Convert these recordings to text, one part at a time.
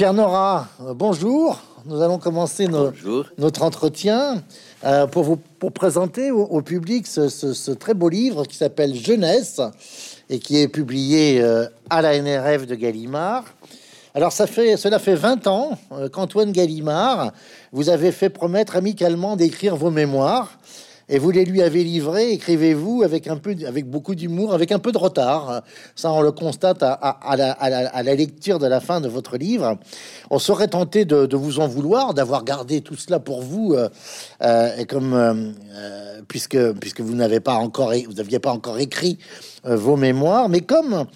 Pierre Nora, euh, bonjour. Nous allons commencer notre entretien euh, pour vous pour présenter au, public ce, très beau livre qui s'appelle Jeunesse et qui est publié euh, à la NRF de Gallimard. Alors ça fait cela fait 20 ans qu'Antoine Gallimard vous avez fait promettre amicalement d'écrire vos mémoires et vous les lui avez livrés, écrivez-vous, avec un peu, avec beaucoup d'humour, avec un peu de retard. Ça, on le constate à, la, lecture de la fin de votre livre. On serait tenté de, vous en vouloir, d'avoir gardé tout cela pour vous, euh, euh, et comme euh, puisque puisque vous n'avez pas vous n'aviez pas encore écrit vos mémoires, mais comme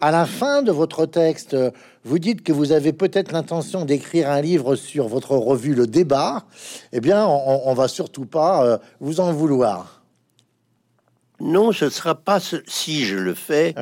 à la fin de votre texte, vous dites que vous avez peut-être l'intention d'écrire un livre sur votre revue Le Débat. Eh bien, on, va surtout pas euh, vous en vouloir. Non, ce ne sera pas si je le fais.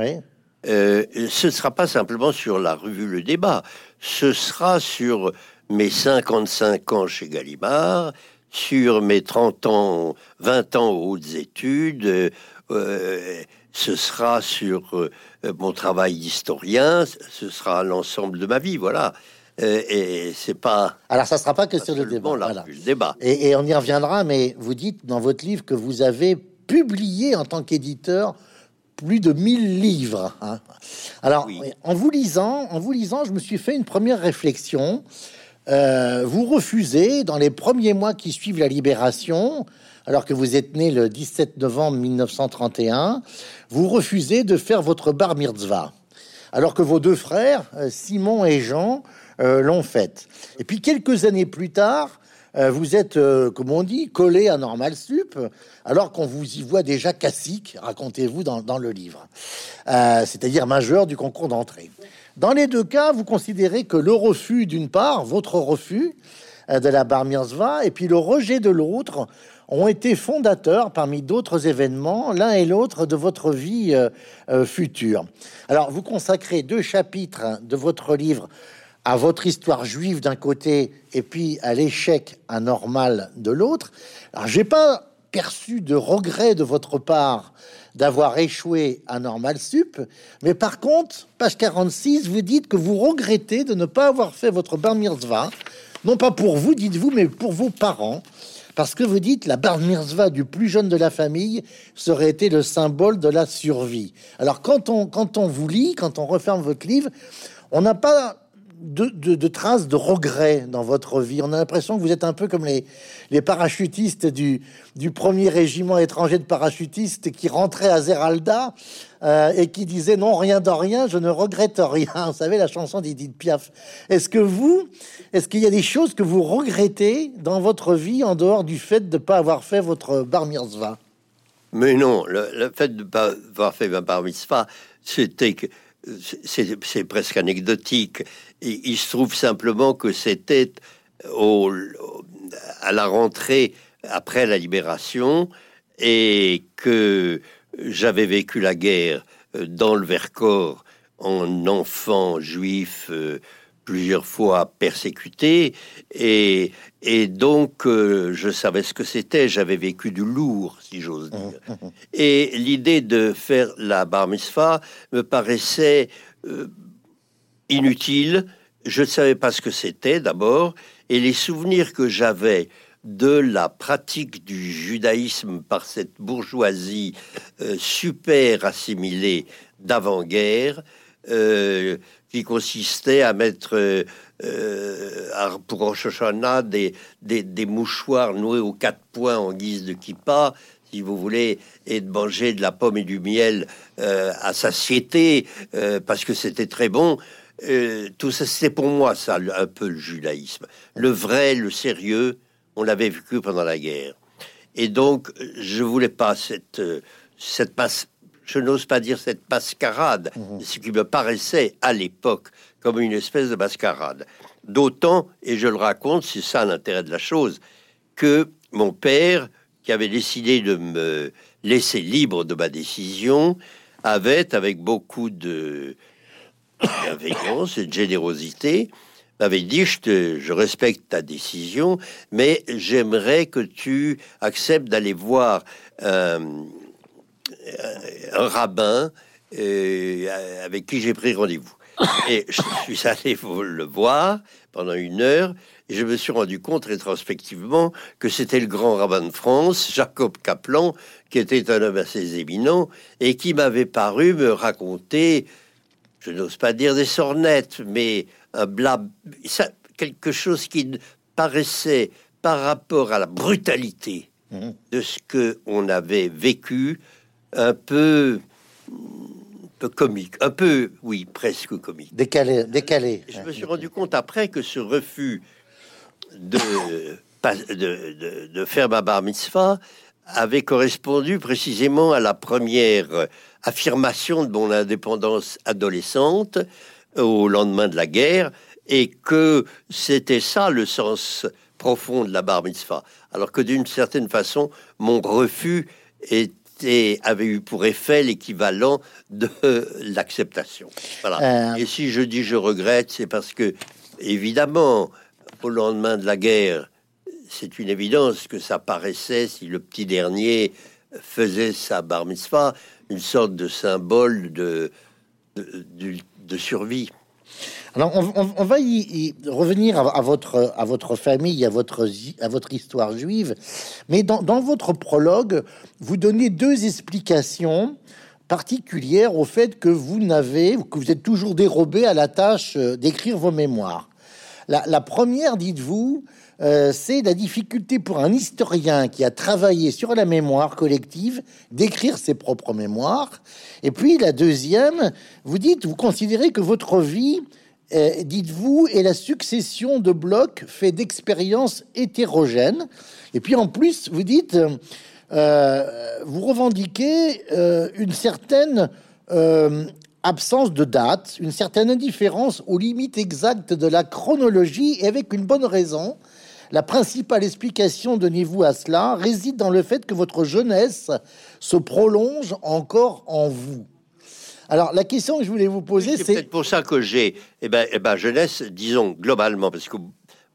Euh, ce ne sera pas simplement sur la revue Le Débat. Ce sera sur mes 55 ans chez Gallimard, sur mes 30 ans, 20 ans aux hautes études, euh, ce sera sur euh, mon travail d'historien, ce sera l'ensemble de ma vie, voilà. Euh, et c'est pas. Alors, ça sera pas que sur le débat. le débat. Et, on y reviendra, mais vous dites dans votre livre que vous avez publié en tant qu'éditeur plus de 1000 livres. Hein. Alors, en vous lisant, en vous lisant, je me suis fait une première réflexion. Euh, vous refusez, dans les premiers mois qui suivent la libération, alors que vous êtes né le 17 novembre 1931, vous refusez de faire votre bar mitzvah, alors que vos deux frères, euh, Simon et Jean, euh, l'ont fait. Et puis quelques années plus tard, euh, vous êtes, comme on dit, collé à Normal Sup, alors qu'on vous y voit déjà cacique, racontez-vous dans, dans, le livre, c'est-à-dire majeur du concours d'entrée. Dans les deux cas, vous considérez que le refus d'une part, votre refus de la bar mitzvah, et puis le rejet de l'autre, ont été fondateurs parmi d'autres événements, l'un et l'autre de votre vie euh, euh, future. Alors, vous consacrez deux chapitres de votre livre à votre histoire juive d'un côté et puis à l'échec anormal de l'autre. Alors, j'ai pas perçu de regret de votre part d'avoir échoué à Normal Sup, mais par contre, page 46, vous dites que vous regrettez de ne pas avoir fait votre bar mitzvah, non pas pour vous, dites-vous, mais pour vos parents, parce que vous dites la bar mitzvah du plus jeune de la famille serait été le symbole de la survie. Alors quand on, quand on vous lit, quand on referme votre livre, on n'a pas de, traces de regret dans votre vie. On a l'impression que vous êtes un peu comme les, les parachutistes du, du premier régiment étranger de parachutistes qui rentraient à Zeralda euh, et qui disaient non, rien de rien, je ne regrette rien. Vous savez, la chanson d'Edith Piaf. Est-ce que vous, est-ce qu'il y a des choses que vous regrettez dans votre vie en dehors du fait de ne pas avoir fait votre bar mitzvah? Mais non, le, fait de ne pas avoir fait ma bar mitzvah, c'était que c'est presque anecdotique. il se trouve simplement que c'était à la rentrée après la libération et que j'avais vécu la guerre euh, dans le Vercors en enfant juif euh, plusieurs fois persécuté et, et donc euh, je savais ce que c'était. J'avais vécu du lourd si j'ose dire. Et l'idée de faire la bar mitzvah me paraissait euh, inutile. Je ne savais pas ce que c'était d'abord. Et les souvenirs que j'avais de la pratique du judaïsme par cette bourgeoisie euh, super assimilée d'avant-guerre qui consistait à mettre euh, euh, pour Rosh Hashanah des, des, mouchoirs noués aux quatre points en guise de kippa, si vous voulez, et de manger de la pomme et du miel euh, à satiété, parce que c'était très bon. tout ça, c'est pour moi ça, un peu le judaïsme. Le vrai, le sérieux, on l'avait vécu pendant la guerre. Et donc, je voulais pas cette, cette passe je n'ose pas dire cette mascarade, mhm. ce qui me paraissait à l'époque comme une espèce de mascarade. D'autant, et je le raconte, c'est ça l'intérêt de la chose, que mon père, qui avait décidé de me laisser libre de ma décision, avait, avec beaucoup de bienveillance et de générosité, m'avait dit je, je respecte ta décision, mais j'aimerais que tu acceptes d'aller voir euh, un rabbin euh, avec qui j'ai pris rendez-vous. Et je suis allé le voir pendant une heure et je me suis rendu compte rétrospectivement que c'était le grand rabbin de France, Jacob Kaplan, qui était un homme assez éminent et qui m'avait paru me raconter, je n'ose pas dire des sornettes, mais un blab, ça, quelque chose qui paraissait par rapport à la brutalité mmh. de ce que on avait vécu, un peu peu comique, un peu, oui, presque comique. Décalé, décalé. Je me suis rendu compte après que ce refus de, de, de, faire ma bar mitzvah avait correspondu précisément à la première affirmation de mon indépendance adolescente au lendemain de la guerre et que c'était ça le sens profond de la bar mitzvah. Alors que d'une certaine façon, mon refus est avait eu pour effet l'équivalent de l'acceptation. Voilà. Euh. Et si je dis je regrette, c'est parce que, évidemment, au lendemain de la guerre, c'est une évidence que ça paraissait, si le petit dernier faisait sa bar mitzvah, une sorte de symbole de, de survie. Alors, on, va y, revenir à, votre, à votre famille, à votre, à votre histoire juive. Mais dans, votre prologue, vous donnez deux explications particulières au fait que vous n'avez, que vous êtes toujours dérobé à la tâche euh, d'écrire vos mémoires. La, première, dites-vous, euh, c'est la difficulté pour un historien qui a travaillé sur la mémoire collective d'écrire ses propres mémoires. Et puis la deuxième, vous dites, vous considérez que votre vie euh, dites-vous, et la succession de blocs fait d'expériences hétérogènes. Et puis en plus, vous dites, euh, vous revendiquez une certaine absence de date, une certaine indifférence aux limites exactes de la chronologie, et avec une bonne raison. La principale explication, donnez-vous à cela, réside dans le fait que votre jeunesse se prolonge encore en vous. Alors, la question que je voulais vous poser, c'est... peut-être pour ça que j'ai, eh ben, eh ben, jeunesse, disons, globalement, parce que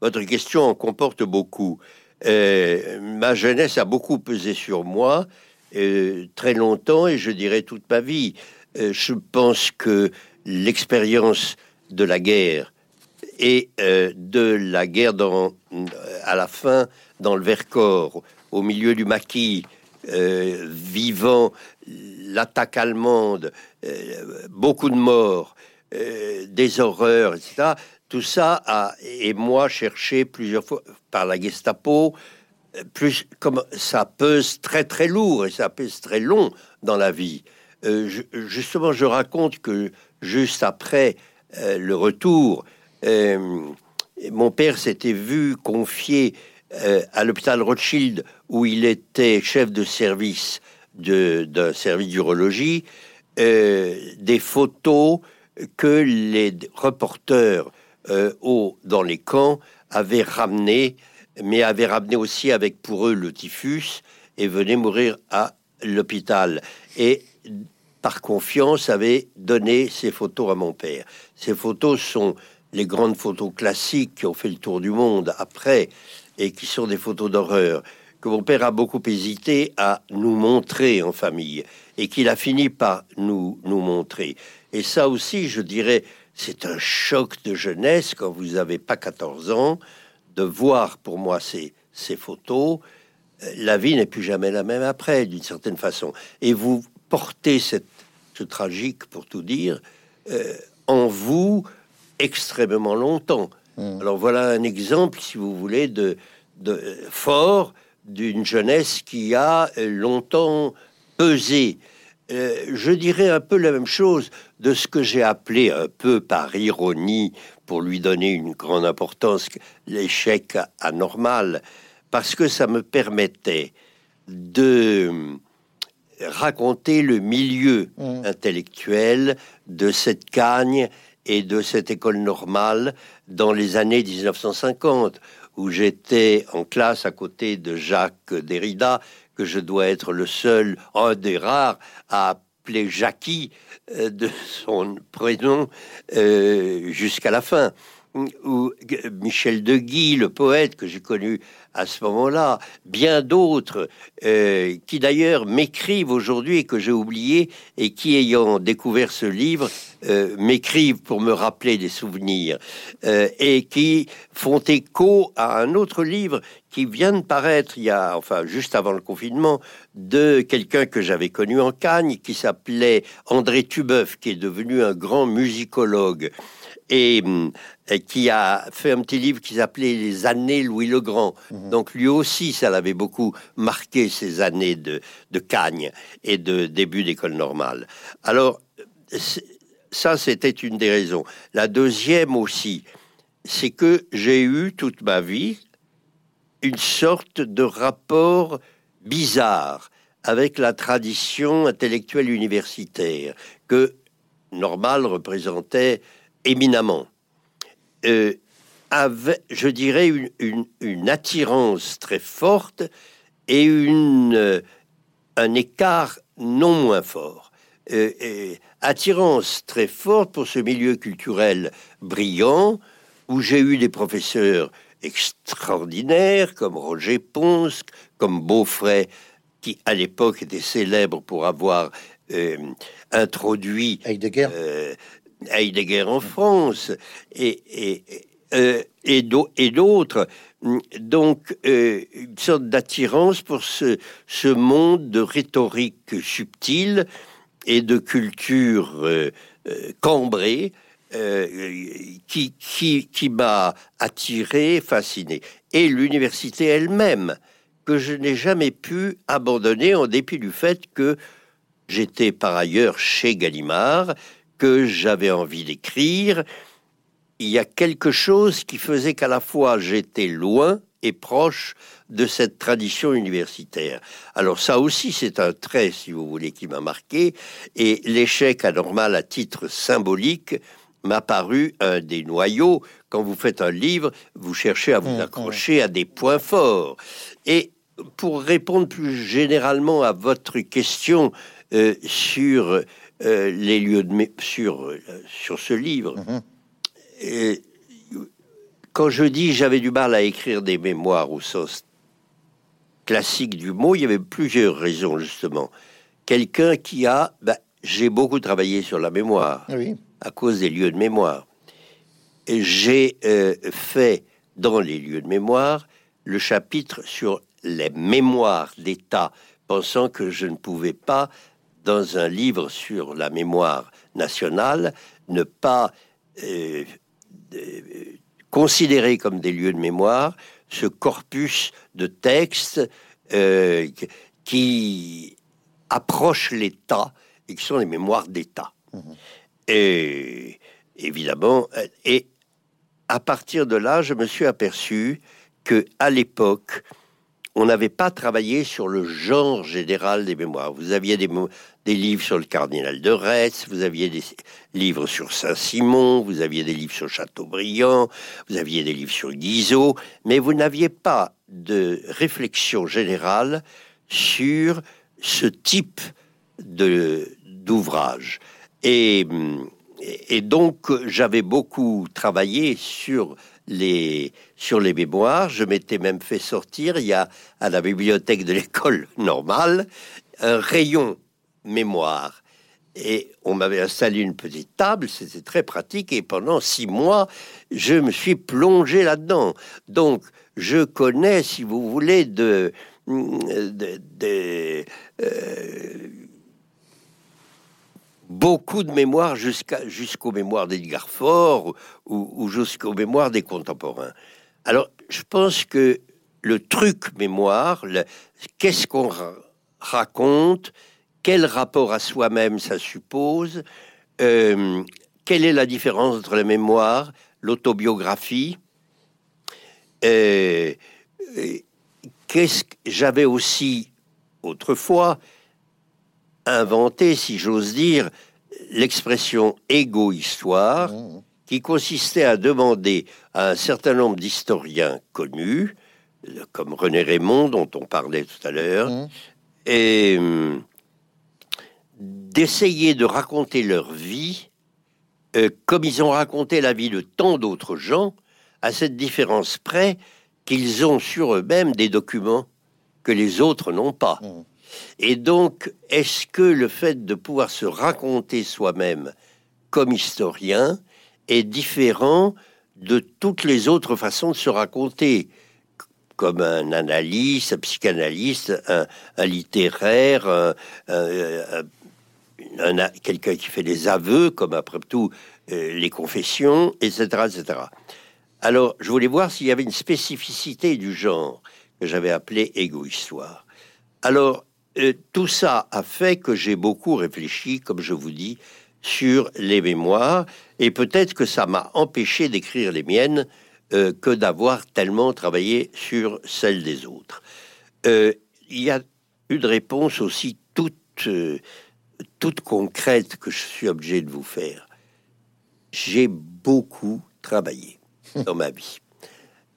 votre question en comporte beaucoup. Euh, ma jeunesse a beaucoup pesé sur moi, euh, très longtemps, et je dirais toute ma vie. Euh, je pense que l'expérience de la guerre et de la guerre dans, à la fin dans le Vercors, au milieu du maquis, vivant l'attaque allemande, euh, beaucoup de morts, euh, des horreurs, etc. Tout ça a, et moi, cherché plusieurs fois par la Gestapo, plus comme ça pèse très très lourd et ça pèse très long dans la vie. Euh, justement, je raconte que juste après le retour, mon père s'était vu confier à l'hôpital Rothschild où il était chef de service d'un service d'urologie euh, des photos que les reporters euh, dans les camps avaient ramenées, mais avaient ramené aussi avec pour eux le typhus et venaient mourir à l'hôpital. Et par confiance, avaient donné ces photos à mon père. Ces photos sont les grandes photos classiques qui ont fait le tour du monde après et qui sont des photos d'horreur que mon père a beaucoup hésité à nous montrer en famille et qu'il a fini par nous, nous montrer. Et ça aussi, je dirais, c'est un choc de jeunesse quand vous n'avez pas 14 ans, de voir pour moi ces, ces photos. La vie n'est plus jamais la même après, d'une certaine façon. Et vous portez cette, ce tragique, pour tout dire, euh, en vous extrêmement longtemps. Mmh. Alors voilà un exemple, si vous voulez, de, de fort d'une jeunesse qui a longtemps pesé. Euh, je dirais un peu la même chose de ce que j'ai appelé un peu par ironie, pour lui donner une grande importance, l'échec anormal, parce que ça me permettait de raconter le milieu mmh. intellectuel de cette cagne et de cette école normale dans les années 1950, où j'étais en classe à côté de Jacques Derrida, que je dois être le seul, un des rares, à appeler Jackie euh, de son prénom euh, jusqu'à la fin. Ou Michel de Guy, le poète que j'ai connu à ce moment-là, bien d'autres euh, qui d'ailleurs m'écrivent aujourd'hui et que j'ai oublié et qui, ayant découvert ce livre, euh, m'écrivent pour me rappeler des souvenirs euh, et qui font écho à un autre livre qui vient de paraître il y a, enfin, juste avant le confinement, de quelqu'un que j'avais connu en Cagne, qui s'appelait André Tubeuf, qui est devenu un grand musicologue et, qui a fait un petit livre qui s'appelait Les années Louis le Grand. Mhm. Donc lui aussi, ça l'avait beaucoup marqué ces années de, de Cagne et de début d'école normale. Alors ça, c'était une des raisons. La deuxième aussi, c'est que j'ai eu toute ma vie une sorte de rapport bizarre avec la tradition intellectuelle universitaire que Normal représentait éminemment, euh, avait, je dirais, une, attirance très forte et une, euh, un écart non moins fort. Euh, attirance très forte pour ce milieu culturel brillant, où j'ai eu des professeurs extraordinaires comme Roger Ponce, comme Beaufray, qui à l'époque était célèbre pour avoir introduit Heidegger. Heidegger en France et, et, euh, et d'autres. Donc, euh, une sorte d'attirance pour ce, ce monde de rhétorique subtile et de culture euh, cambrée qui, qui, qui m'a attiré, fasciné. Et l'université elle-même, que je n'ai jamais pu abandonner en dépit du fait que j'étais par ailleurs chez Gallimard, que j'avais envie d'écrire, il y a quelque chose qui faisait qu'à la fois j'étais loin et proche de cette tradition universitaire. Alors ça aussi, c'est un trait, si vous voulez, qui m'a marqué, et l'échec anormal à titre symbolique m'a paru un des noyaux. Quand vous faites un livre, vous cherchez à vous mmh, accrocher à des points forts. Et pour répondre plus généralement à votre question euh, sur euh, les lieux de sur euh, sur ce livre. Mhm. Et quand je dis j'avais du mal à écrire des mémoires au sens classique du mot, il y avait plusieurs raisons justement. Quelqu'un qui a, bah, j'ai beaucoup travaillé sur la mémoire à cause des lieux de mémoire. Et j'ai euh, fait dans les lieux de mémoire le chapitre sur les mémoires d'État, pensant que je ne pouvais pas dans un livre sur la mémoire nationale, ne pas euh, considérer comme des lieux de mémoire ce corpus de textes euh, qui approchent l'État et qui sont les mémoires d'État. Mmh. Et évidemment, et à partir de là, je me suis aperçu que à l'époque, on n'avait pas travaillé sur le genre général des mémoires. Vous aviez des, des livres sur le cardinal de Retz, vous aviez des livres sur Saint-Simon, vous aviez des livres sur Chateaubriand, vous aviez des livres sur Guizot, mais vous n'aviez pas de réflexion générale sur ce type de d'ouvrage. Et, donc j'avais beaucoup travaillé sur les, sur les mémoires. Je m'étais même fait sortir, il y a à la bibliothèque de l'école normale, un rayon mémoire. Et on m'avait installé une petite table, c'était très pratique, et pendant six mois, je me suis plongé là-dedans. Donc, je connais, si vous voulez, de, euh, beaucoup de mémoires jusqu'à jusqu'aux mémoires d'Edgar Faure ou jusqu'aux mémoires des contemporains. Alors, je pense que le truc mémoire, qu'est-ce qu'on raconte, quel rapport à soi-même ça suppose, euh, quelle est la différence entre la mémoire, l'autobiographie, euh, qu'est-ce que j'avais aussi autrefois inventé, si j'ose dire, l'expression égo-histoire, mmh. qui consistait à demander à un certain nombre d'historiens connus, comme René Raymond, dont on parlait tout à l'heure, mmh. et hum, d'essayer de raconter leur vie euh, comme ils ont raconté la vie de tant d'autres gens, à cette différence près qu'ils ont sur eux-mêmes des documents que les autres n'ont pas. Mmh. Et donc, est-ce que le fait de pouvoir se raconter soi-même comme historien est différent de toutes les autres façons de se raconter? Comme un analyste, un psychanalyste, un, littéraire, quelqu'un qui fait des aveux, comme après tout euh, les confessions, etc., etc. Alors, je voulais voir s'il y avait une spécificité du genre que j'avais appelé égo-histoire. Alors, euh, tout ça a fait que j'ai beaucoup réfléchi, comme je vous dis, sur les mémoires, et peut-être que ça m'a empêché d'écrire les miennes euh, que d'avoir tellement travaillé sur celles des autres. Il y a une réponse aussi toute, toute concrète que je suis obligé de vous faire. J'ai beaucoup travaillé dans ma vie.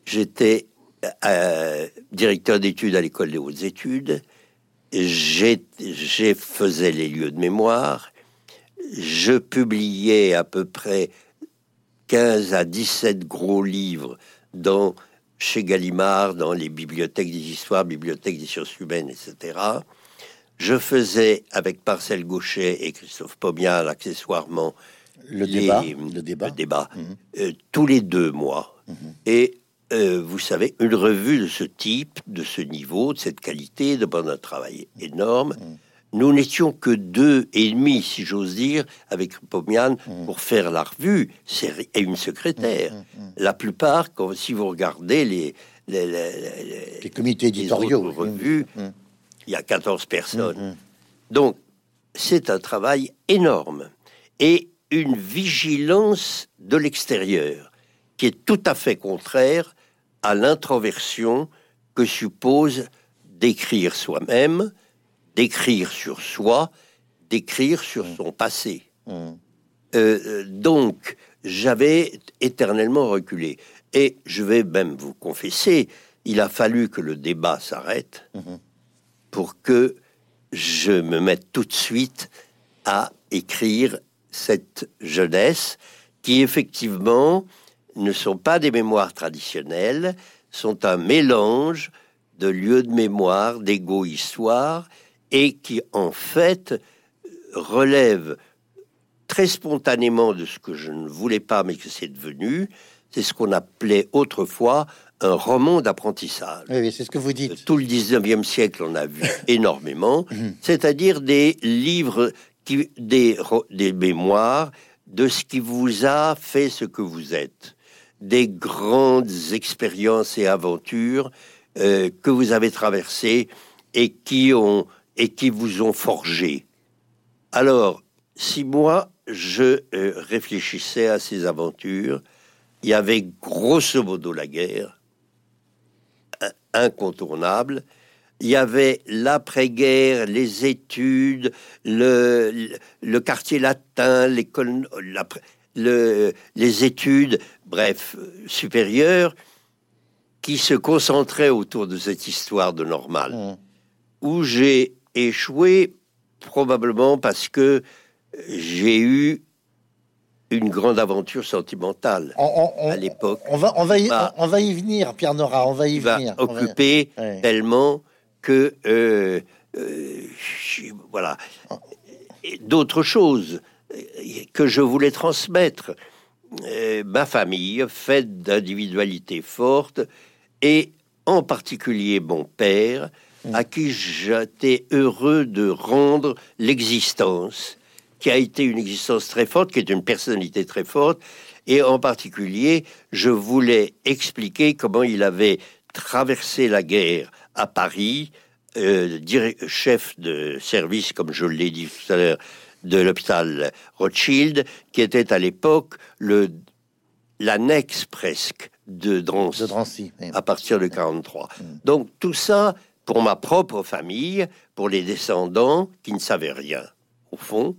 J'étais directeur d'études à l'école des hautes études j'ai faisais les lieux de mémoire, je publiais à peu près 15 à 17 gros livres dans, chez Gallimard, dans les bibliothèques des histoires, bibliothèques des sciences humaines, etc. Je faisais avec Marcel Gauchet et Christophe Pomial accessoirement le débat, le débat, débat mhm. euh, tous les deux mois. Mhm. Et euh, vous savez, une revue de ce type, de ce niveau, de cette qualité, demande un travail énorme. Mm. Nous n'étions que deux et demi, si j'ose dire, avec Pomian pour faire la revue et une secrétaire. La plupart, quand, si vous regardez les, les, comités éditoriaux, revues, il y a 14 personnes. Donc, c'est un travail énorme et une vigilance de l'extérieur qui est tout à fait contraire à l'introversion que suppose d'écrire soi-même, d'écrire sur soi, d'écrire sur mmh. son passé. Mmh. Euh, euh, donc, j'avais éternellement reculé. Et je vais même vous confesser, il a fallu que le débat s'arrête mmh. Pour que je me mette tout de suite à écrire cette jeunesse qui effectivement ne sont pas des mémoires traditionnelles, sont un mélange de lieux de mémoire, d'égo-histoire, et qui en fait relèvent très spontanément de ce que je ne voulais pas, mais que c'est devenu, c'est ce qu'on appelait autrefois un roman d'apprentissage. Oui, c'est ce que vous dites. Tout le 19e siècle, on a vu énormément, mhm. c'est-à-dire des livres, qui, des, des mémoires de ce qui vous a fait ce que vous êtes des grandes expériences et aventures euh, que vous avez traversées et qui ont et qui vous ont forgé. Alors, si moi je euh, réfléchissais à ces aventures, il y avait grosso modo la guerre, incontournable. Il y avait l'après-guerre, les études, le, le quartier latin, l'école, le, les études, bref, supérieures, qui se concentraient autour de cette histoire de normal, mmh. où j'ai échoué probablement parce que j'ai eu une grande aventure sentimentale à l'époque. On va, on, va y, on va y venir, Pierre Nora, on va y venir. Occupé tellement que, euh, euh, voilà, d'autres choses que je voulais transmettre. Euh, ma famille, faite d'individualité forte, et en particulier mon père, mm. à qui j'étais heureux de rendre l'existence, qui a été une existence très forte, qui est une personnalité très forte, et en particulier, je voulais expliquer comment il avait traversé la guerre à Paris, euh, chef de service, comme je l'ai dit tout à l'heure, de l'hôpital Rothschild, qui était à l'époque le l'annexe presque de Drancy, à partir de 43. Mm. Donc tout ça, pour ma propre famille, pour les descendants qui ne savaient rien, au fond,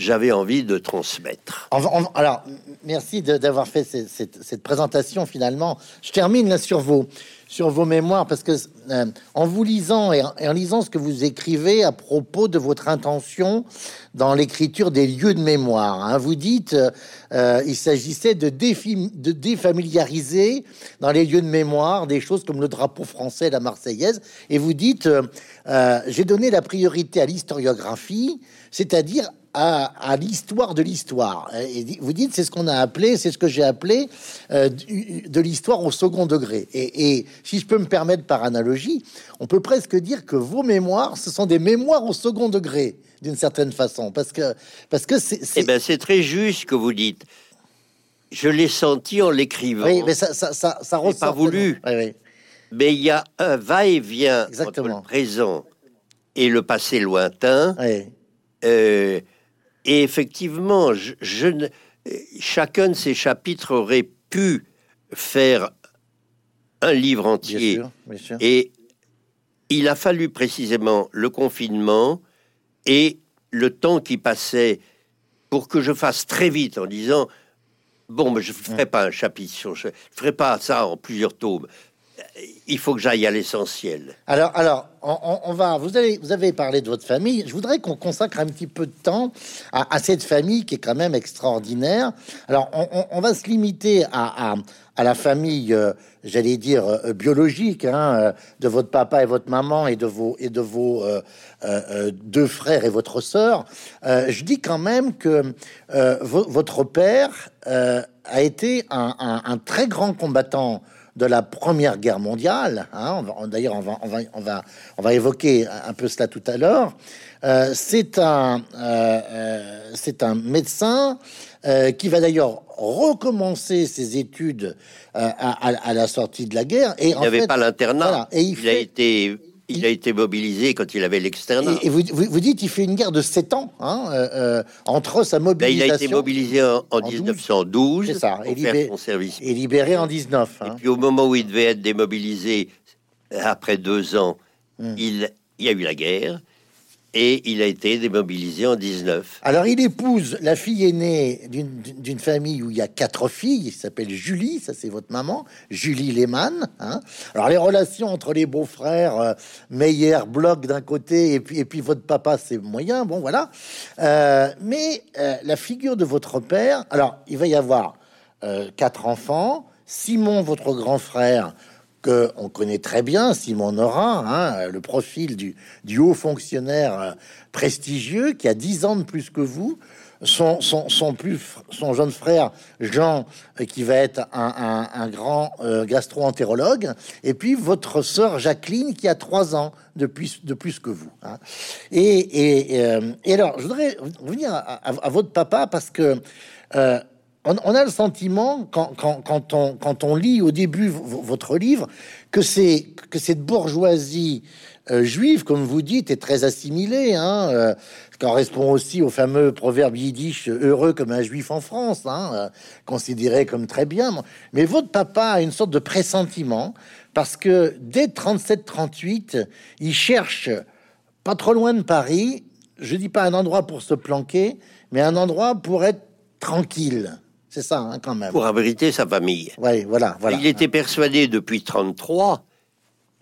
j'avais envie de transmettre. alors, merci d'avoir fait cette, présentation finalement. Je termine là sur vos, sur vos mémoires parce que euh, en vous lisant et en, lisant ce que vous écrivez à propos de votre intention dans l'écriture des lieux de mémoire, hein, vous dites euh, il s'agissait de, de défamiliariser dans les lieux de mémoire des choses comme le drapeau français, la Marseillaise, et vous dites euh, j'ai donné la priorité à l'historiographie, c'est-à-dire à, l'histoire de l'histoire. Et vous dites, c'est ce qu'on a appelé, c'est ce que j'ai appelé euh, de l'histoire au second degré. Et, si je peux me permettre par analogie, on peut presque dire que vos mémoires, ce sont des mémoires au second degré, d'une certaine façon, parce que parce que c'est. Eh ben, c'est très juste que vous dites. Je l'ai senti en l'écrivant. Oui, mais ça, ça, ça, ça Pas voulu. Mais il y a un va-et-vient entre le présent et le passé lointain. Oui. Euh, et effectivement, je, chacun de ces chapitres aurait pu faire un livre entier. Et il a fallu précisément le confinement et le temps qui passait pour que je fasse très vite en disant bon, mais je ne ferai pas un chapitre sur, je ne ferai pas ça en plusieurs tomes il faut que j'aille à l'essentiel. Alors, alors, on, va. Vous avez, vous avez parlé de votre famille. Je voudrais qu'on consacre un petit peu de temps à, cette famille qui est quand même extraordinaire. Alors, on, va se limiter à, à, la famille, euh, j'allais dire euh, biologique, hein, euh, de votre papa et votre maman et de vos et de vos deux frères et votre sœur. je dis quand même que votre père a été un, un très grand combattant de la Première Guerre mondiale. Hein, d'ailleurs, on va, on, va, on, va, on va évoquer un peu cela tout à l'heure. Euh, c'est un, euh, euh, c'est un médecin qui va d'ailleurs recommencer ses études à, la sortie de la guerre. Et il n'avait pas l'internat. et il, a été il a été mobilisé quand il avait l'externat. Et, vous, vous, dites qu'il fait une guerre de 7 ans hein, euh, euh, entre sa mobilisation. Ben, il a été mobilisé en, 1912. C'est ça. Et, libéré, son service. et libéré en 19. Hein. Et puis au moment où il devait être démobilisé, après deux ans, hmm. il, il y a eu la guerre et il a été démobilisé en 19. Alors il épouse la fille aînée d'une famille où il y a quatre filles, il s'appelle Julie, ça c'est votre maman, Julie Lehmann. Hein. Alors les relations entre les beaux-frères, euh, Meyer, Bloch d'un côté, et puis, et puis votre papa, c'est moyen, bon voilà. Euh, mais euh, la figure de votre père, alors il va y avoir quatre enfants, Simon, votre grand frère, que on connaît très bien, Simon Nora, hein, le profil du, haut fonctionnaire euh, prestigieux qui a 10 ans de plus que vous, son, plus, son jeune frère Jean, euh, qui va être un, grand euh, gastro-entérologue, et puis votre sœur Jacqueline, qui a 3 ans de plus, de plus que vous. Hein. Et, alors, je voudrais revenir à, votre papa parce que on, a le sentiment, quand, on, lit au début votre livre, que, cette bourgeoisie euh, juive, comme vous dites, est très assimilée, hein, euh, correspond aussi au fameux proverbe yiddish heureux comme un juif en France, hein, euh, considéré comme très bien. Mais votre papa a une sorte de pressentiment, parce que dès 37-38, il cherche, pas trop loin de Paris, je dis pas un endroit pour se planquer, mais un endroit pour être tranquille. C'est ça, hein, quand même. Pour abriter sa famille. Oui, voilà, voilà. Il était persuadé depuis 33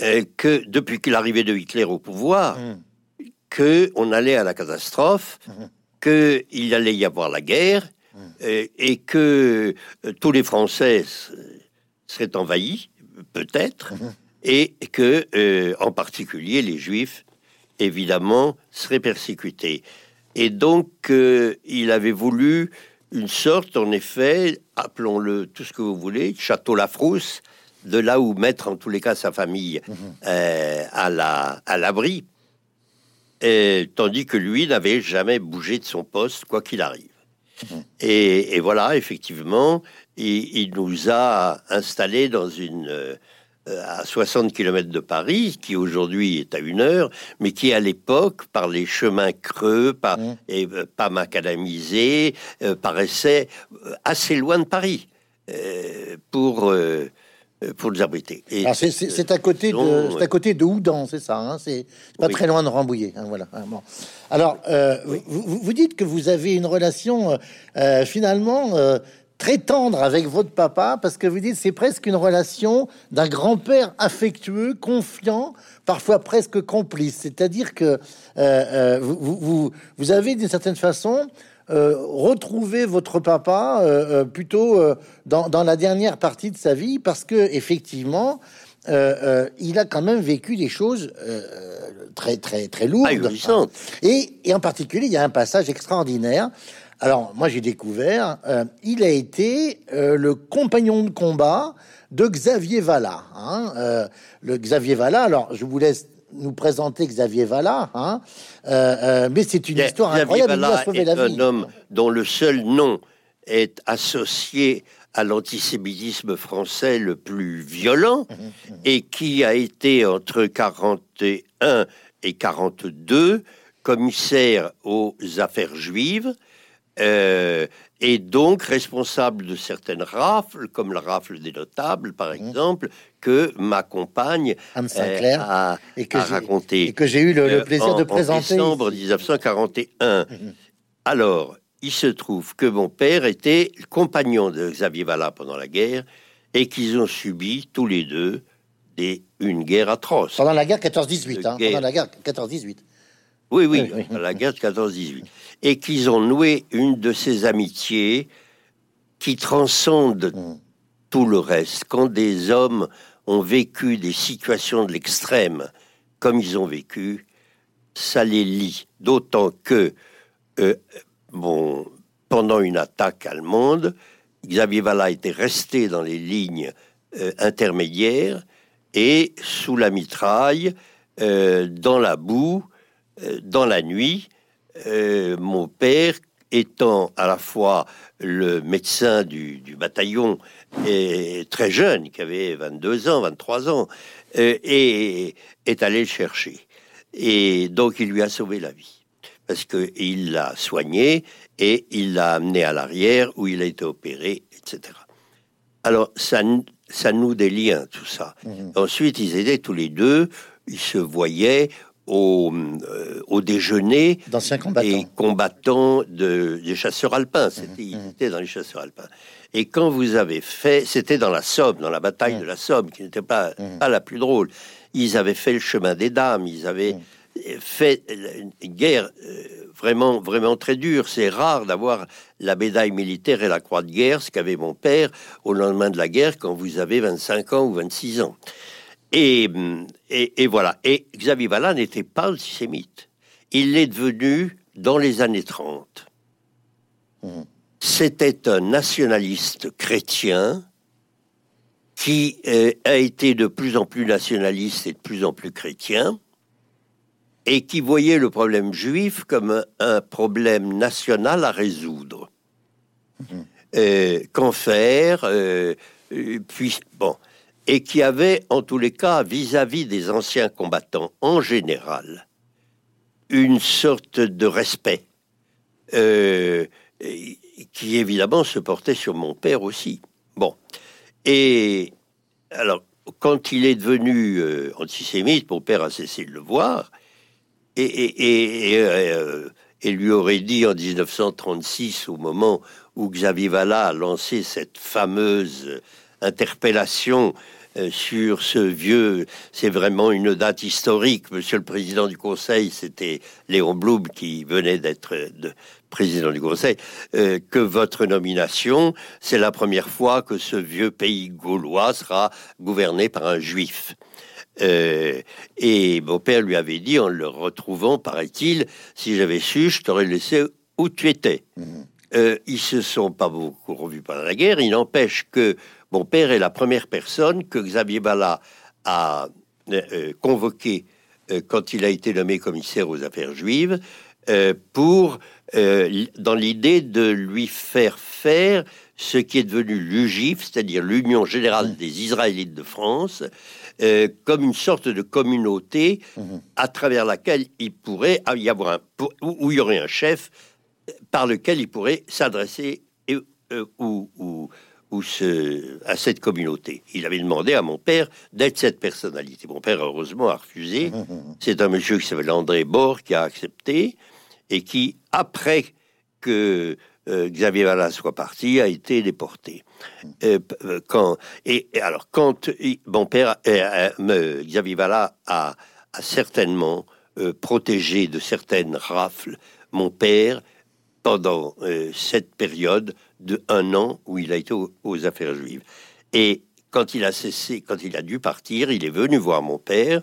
euh, que, depuis l'arrivée de Hitler au pouvoir, mmh. que on allait à la catastrophe, mmh. que il allait y avoir la guerre, mmh. euh, et que euh, tous les Français seraient envahis, peut-être, et que, en particulier, les Juifs, évidemment, seraient persécutés. Et donc, il avait voulu une sorte, en effet, appelons-le tout ce que vous voulez, château Lafrousse, de là où mettre en tous les cas sa famille mhm. euh, à la à l'abri, tandis que lui n'avait jamais bougé de son poste quoi qu'il arrive. Mhm. Et, voilà, effectivement, il, nous a installés dans une euh, à 60 km de Paris, qui aujourd'hui est à une heure, mais qui à l'époque, par les chemins creux, pas, mmh. et euh, pas macadamisés, euh, paraissait assez loin de Paris. pour pour nous abriter. C'est à côté de, c'est à côté de Houdan, c'est ça. Hein c'est pas très loin de Rambouillet. Hein, voilà. Ah, Alors, vous, vous, dites que vous avez une relation finalement très tendre avec votre papa parce que vous dites c'est presque une relation d'un grand-père affectueux, confiant, parfois presque complice. C'est-à-dire que euh, euh, vous, vous, vous, avez d'une certaine façon euh, retrouvé votre papa plutôt dans, dans, la dernière partie de sa vie parce que effectivement il a quand même vécu des choses très très très lourdes. Et, et en particulier il y a un passage extraordinaire alors, moi, j'ai découvert, euh, il a été euh, le compagnon de combat de Xavier Vallat. Hein, euh, le Xavier Vallat, alors, je vous laisse nous présenter Xavier Vallat, hein, mais c'est une histoire incroyable. Vallat est un homme dont le seul nom est associé à l'antisémitisme français le plus violent mmh, mmh. et qui a été entre 41 et 42 commissaire aux affaires juives euh, et donc responsable de certaines rafles, comme la rafle des notables, par mhm. exemple, que ma compagne euh, a, et que raconté. Et que j'ai eu le, euh, plaisir de présenter. En décembre 1941. Mhm. Alors, il se trouve que mon père était compagnon de Xavier Vallat pendant la guerre et qu'ils ont subi tous les deux des, une guerre atroce. Pendant la guerre 14-18, hein, pendant la guerre 14-18. Oui, oui, la guerre de 14-18. Et qu'ils ont noué une de ces amitiés qui transcendent mm. tout le reste. Quand des hommes ont vécu des situations de l'extrême comme ils ont vécu, ça les lie. D'autant que, euh, bon, pendant une attaque allemande, Xavier Vallat était resté dans les lignes euh, intermédiaires et sous la mitraille, euh, dans la boue, dans la nuit, euh, mon père étant à la fois le médecin du, bataillon et très jeune, qui avait 22 ans, 23 ans, euh, et est allé le chercher. Et donc il lui a sauvé la vie parce qu'il l'a soigné et il l'a amené à l'arrière où il a été opéré, etc. Alors ça, ça noue des liens, tout ça. Mmh. Ensuite, ils étaient tous les deux, ils se voyaient, au, euh, au déjeuner combattants. combattants de, des chasseurs alpins. C'était, mmh, dans les chasseurs alpins. Et quand vous avez fait, c'était dans la Somme, dans la bataille mmh. de la Somme, qui n'était pas, mmh. pas la plus drôle. Ils avaient fait le chemin des dames, ils avaient fait une guerre euh, vraiment, vraiment très dure. C'est rare d'avoir la médaille militaire et la croix de guerre, ce qu'avait mon père au lendemain de la guerre quand vous avez 25 ans ou 26 ans. Et, et, voilà. Et Xavier Vallat n'était pas antisémite. Il l'est devenu dans les années 30. Mmh. C'était un nationaliste chrétien qui euh, a été de plus en plus nationaliste et de plus en plus chrétien, et qui voyait le problème juif comme un, problème national à résoudre. Mmh. Euh, qu'en faire euh, puis, bon, et qui avait, en tous les cas, vis-à-vis des anciens combattants en général, une sorte de respect, euh, qui évidemment se portait sur mon père aussi. Bon. Et alors, quand il est devenu euh, antisémite, mon père a cessé de le voir, et, euh, et, lui aurait dit en 1936, au moment où Xavier Vallat a lancé cette fameuse interpellation euh, sur ce vieux, c'est vraiment une date historique. Monsieur le président du Conseil, c'était Léon Blum qui venait d'être président du Conseil, euh, que votre nomination, c'est la première fois que ce vieux pays gaulois sera gouverné par un juif. Euh, et mon père lui avait dit, en le retrouvant, paraît-il, si j'avais su, je t'aurais laissé où tu étais. Mmh. ils se sont pas beaucoup revus pendant la guerre. Il n'empêche que mon père est la première personne que Xavier Bala a euh, euh, convoqué euh, quand il a été nommé commissaire aux affaires juives pour, dans l'idée de lui faire faire ce qui est devenu l'UGIF, c'est-à-dire l'Union générale des Israélites de France, comme une sorte de communauté mmh. à travers laquelle il pourrait y avoir un, où, il y aurait un chef par lequel il pourrait s'adresser ou ce, à cette communauté. Il avait demandé à mon père d'être cette personnalité. Mon père, heureusement, a refusé. C'est un monsieur qui s'appelle André Bord qui a accepté et qui, après que euh, Xavier Vallat soit parti, a été déporté. Euh, euh, quand, et, alors, quand mon père, Xavier Vallat a, a certainement protégé de certaines rafles mon père pendant cette période de un an où il a été aux, affaires juives. Et quand il a cessé, quand il a dû partir, il est venu voir mon père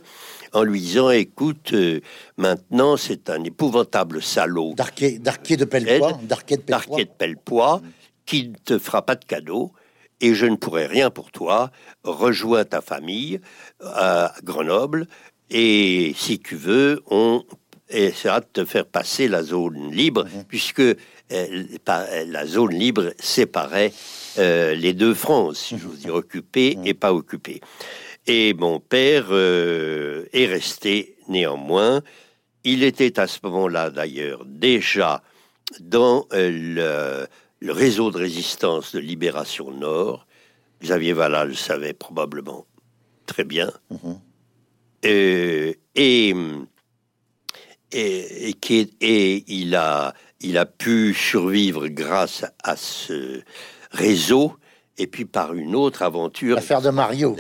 en lui disant Écoute, euh, maintenant c'est un épouvantable salaud. D'arquet de Pellepoix. D'arquet de Pellepoix, qui ne te fera pas de cadeau et je ne pourrai rien pour toi. Rejoins ta famille à Grenoble et si tu veux, on essaiera de te faire passer la zone libre, puisque euh, la zone libre séparait euh, les deux France, si j'ose dire, occupée et pas occupée. Et mon père euh, est resté néanmoins. Il était à ce moment-là, d'ailleurs, déjà dans le, réseau de résistance de Libération Nord. Xavier Vallat le savait probablement très bien. Mhm. et, et, et, et, il a il a pu survivre grâce à ce réseau et puis par une autre aventure. L'affaire de Mario.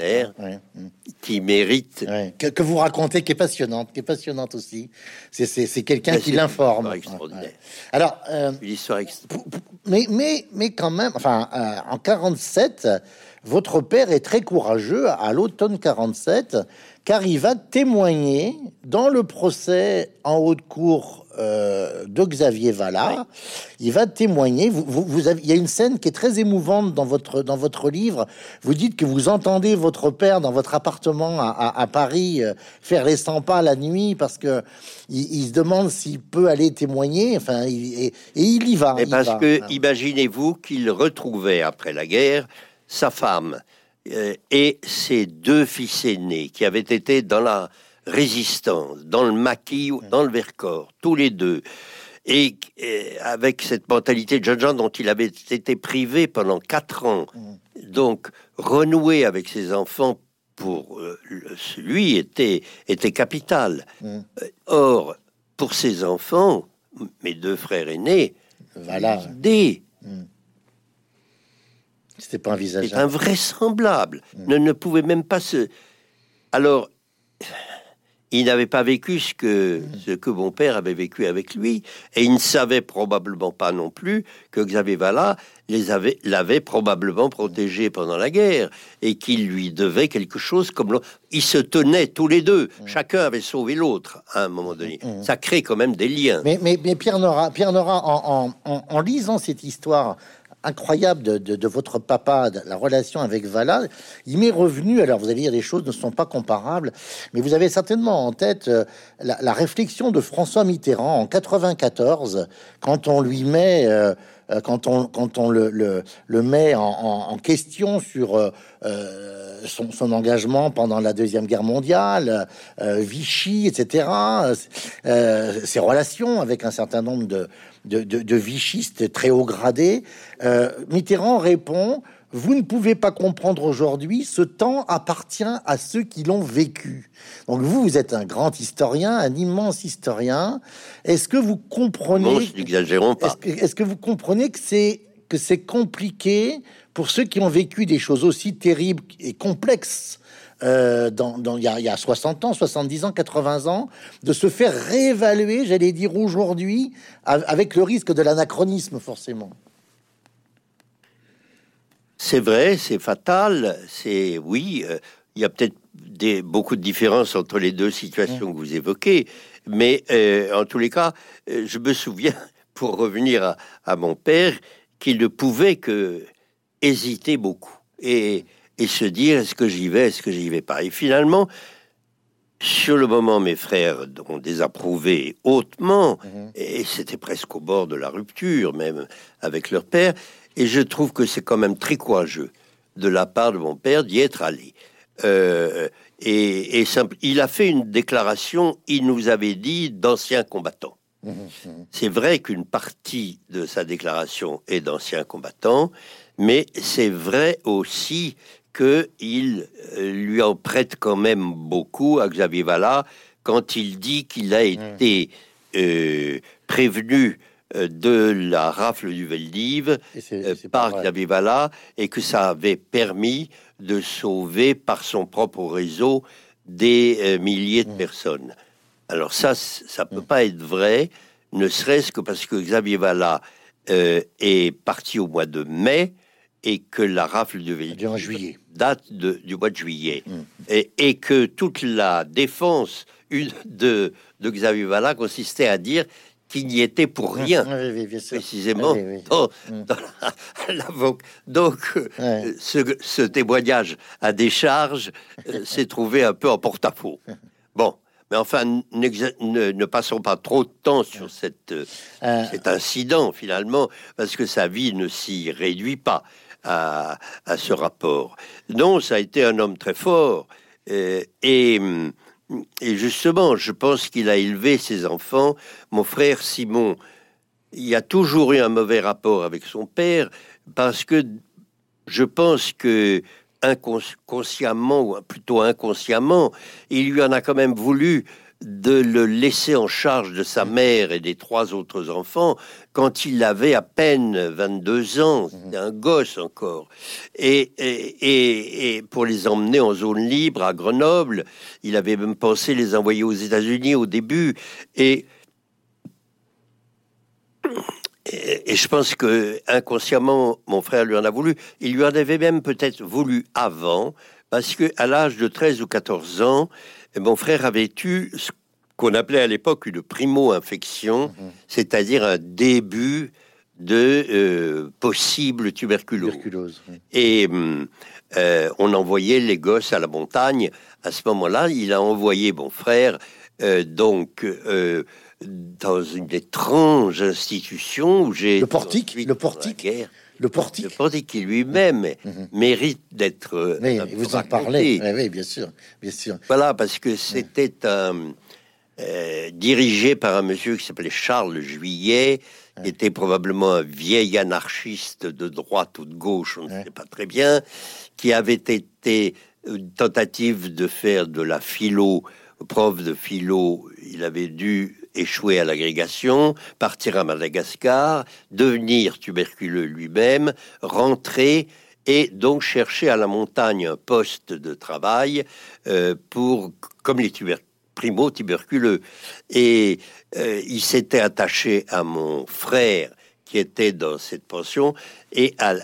Qui mérite. Que, vous racontez, qui est passionnante, qui est passionnante aussi. C'est quelqu'un qui l'informe. extraordinaire. Alors. Euh, mais, mais, mais quand même, enfin, euh, en 47, votre père est très courageux à l'automne 47, car il va témoigner dans le procès en haute cour euh, de Xavier Vallat. Il va témoigner. Vous, vous, avez, il y a une scène qui est très émouvante dans votre, dans votre livre. Vous dites que vous entendez votre père dans votre appartement à, Paris euh, faire les 100 pas la nuit parce que il, se demande s'il peut aller témoigner. Enfin, et, il y va. Et parce que imaginez-vous qu'il retrouvait après la guerre sa femme et ses deux fils aînés qui avaient été dans la résistance, dans le maquis, dans le Vercors, tous les deux. Et, avec cette mentalité de jeune gens dont il avait été privé pendant quatre ans, donc renouer avec ses enfants pour euh, lui était, était capital. Euh, or, pour ses enfants, mes deux frères aînés, voilà. des c'était pas envisageable. C'est invraisemblable. Ne, ne pouvait même pas se. Alors, il n'avait pas vécu ce que, ce que mon père avait vécu avec lui, et il ne savait probablement pas non plus que Xavier Vallat les avait, l'avait probablement protégé pendant la guerre, et qu'il lui devait quelque chose comme. Ils se tenaient tous les deux, chacun avait sauvé l'autre à un moment donné. Ça crée quand même des liens. Mais, mais, mais Pierre Nora, Pierre Nora en, en lisant cette histoire incroyable de, votre papa, la relation avec Vala, il m'est revenu, alors vous allez dire les choses ne sont pas comparables, mais vous avez certainement en tête euh, la, réflexion de François Mitterrand en 94, quand on lui met... Euh, euh, quand on, quand on le, le, met en, question sur son, son, engagement pendant la Deuxième Guerre mondiale, Vichy, etc., ses relations avec un certain nombre de, de, vichistes très haut gradés, euh, Mitterrand répond vous ne pouvez pas comprendre aujourd'hui, ce temps appartient à ceux qui l'ont vécu. Donc vous, vous êtes un grand historien, un immense historien. Est-ce que vous comprenez pas. Est-ce que, vous comprenez que c'est que c'est compliqué pour ceux qui ont vécu des choses aussi terribles et complexes euh, dans, il, y a, il y a 60 ans, 70 ans, 80 ans, de se faire réévaluer, j'allais dire aujourd'hui, avec le risque de l'anachronisme forcément? C'est vrai, c'est fatal. C'est oui, euh, il y a peut-être des, beaucoup de différences entre les deux situations que vous évoquez, mais euh, en tous les cas, je me souviens, pour revenir à, à mon père, qu'il ne pouvait que hésiter beaucoup. Et et se dire est-ce que j'y vais, est-ce que j'y vais pas? Et finalement, sur le moment, mes frères ont désapprouvé hautement, mhm. et c'était presque au bord de la rupture, même avec leur père. Et je trouve que c'est quand même très courageux de la part de mon père d'y être allé. Euh, et, et simple, il a fait une déclaration, il nous avait dit d'anciens combattants. Mmh, mmh. C'est vrai qu'une partie de sa déclaration est d'ancien combattant, mais c'est vrai aussi qu'il euh, lui en prête quand même beaucoup à Xavier Vallat quand il dit qu'il a mmh. été euh, prévenu de la rafle du Veldiv par Xavier Vallat et que ça avait permis de sauver par son propre réseau des milliers de personnes. Alors ça, ça peut pas être vrai, ne serait-ce que parce que Xavier Vallat est parti au mois de mai et que la rafle de juillet. date du mois de juillet. Mm. Et, que toute la défense de, de Xavier Vallat consistait à dire qu'il n'y était pour mm. rien, précisément dans, la, Donc, euh, ce, témoignage à décharge euh, s'est trouvé un peu en porte-à-faux. Bon, mais enfin, ne, passons pas trop de temps sur cette, euh. cet incident, finalement, parce que sa vie ne s'y réduit pas à, ce rapport. Non, ça a été un homme très fort. Euh, et, et, justement, je pense qu'il a élevé ses enfants. Mon frère Simon, il a toujours eu un mauvais rapport avec son père parce que je pense que inconsciemment, ou plutôt inconsciemment, il lui en a quand même voulu de le laisser en charge de sa mère et des trois autres enfants quand il avait à peine 22 ans, mhm. un gosse encore, et, et, et, pour les emmener en zone libre à Grenoble, il avait même pensé les envoyer aux États-Unis au début, et, et, je pense que inconsciemment, mon frère lui en a voulu. Il lui en avait même peut-être voulu avant, parce que à l'âge de 13 ou 14 ans, mon frère avait eu ce qu'on appelait à l'époque une primo-infection, mhm. c'est-à-dire un début de euh, possible tuberculose. Et hum, euh, on envoyait les gosses à la montagne. À ce moment-là, il a envoyé mon frère euh, donc dans une étrange institution où j'ai le portique, le portique, le portique. Le portique qui lui-même mhm. mérite d'être. Oui, vous en parlez. Oui, bien sûr, bien sûr. Voilà, parce que c'était un euh, dirigé par un monsieur qui s'appelait Charles Juillet, qui était probablement un vieil anarchiste de droite ou de gauche, on ne sait pas très bien, qui avait été une tentative de faire de la philo, prof de philo, il avait dû échouer à l'agrégation, partir à Madagascar, devenir tuberculeux lui-même, rentrer et donc chercher à la montagne un poste de travail euh, pour, comme les primo-tuberculeux. Et euh, il s'était attaché à mon frère qui était dans cette pension et à,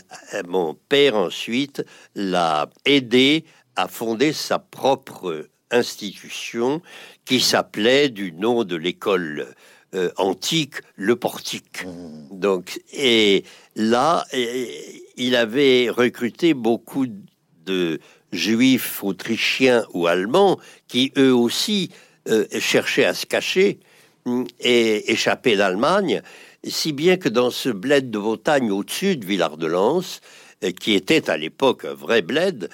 mon père ensuite l'a aidé à fonder sa propre institution qui s'appelait du nom de l'école euh, antique le portique. Donc, et là, il avait recruté beaucoup de juifs autrichiens ou allemands qui eux aussi euh, cherchaient à se cacher mm, et échapper d'Allemagne, si bien que dans ce bled de Bretagne au-dessus de Villard-de-Lans, euh, qui était à l'époque un vrai bled,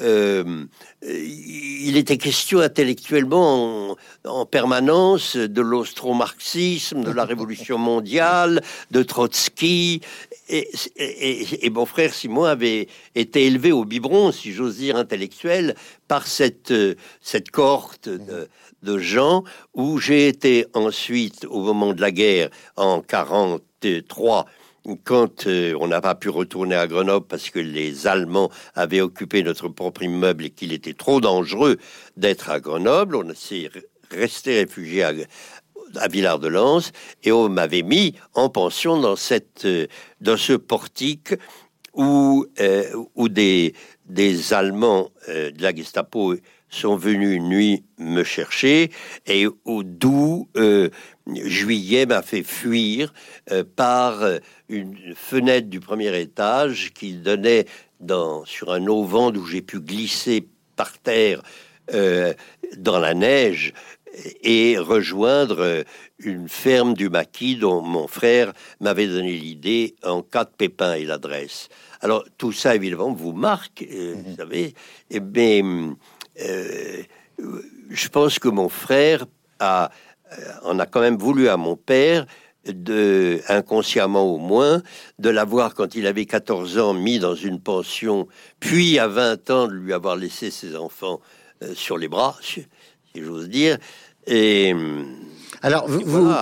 euh, il était question intellectuellement en, permanence de l'austro-marxisme, de la révolution mondiale, de Trotsky. Et, mon frère Simon avait été élevé au biberon, si j'ose dire, intellectuel, par cette, cette cohorte de, de gens où j'ai été ensuite, au moment de la guerre, en 43, quand euh, on n'a pas pu retourner à Grenoble parce que les Allemands avaient occupé notre propre immeuble et qu'il était trop dangereux d'être à Grenoble, on s'est resté réfugié à, Villard-de-Lans et on m'avait mis en pension dans cette euh, dans ce portique où euh, où des des Allemands de la Gestapo sont venus une nuit me chercher et d'où juillet m'a fait fuir par une fenêtre du premier étage qui donnait dans, sur un auvent d'où j'ai pu glisser par terre dans la neige et rejoindre une ferme du maquis dont mon frère m'avait donné l'idée en cas de pépin et l'adresse. Alors tout ça évidemment vous marque, vous mhm. savez, mais euh, je pense que mon frère a, on a quand même voulu à mon père de, inconsciemment au moins, de l'avoir quand il avait 14 ans mis dans une pension, puis à 20 ans de lui avoir laissé ses enfants euh, sur les bras, si, j'ose dire. Et alors, vous,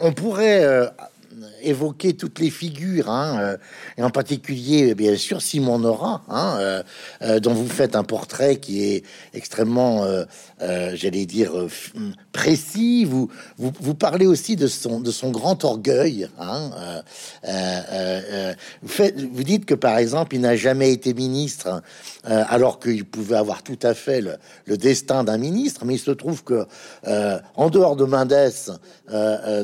on, pourrait euh, évoquer toutes les figures, hein, euh, et en particulier, bien sûr, Simon Nora, hein, euh, euh, dont vous faites un portrait qui est extrêmement, j'allais dire, précis. Vous, vous, parlez aussi de son, de son grand orgueil. Hein, vous, vous dites que, par exemple, il n'a jamais été ministre, alors qu'il pouvait avoir tout à fait le, le destin d'un ministre, mais il se trouve que, en dehors de Mendès,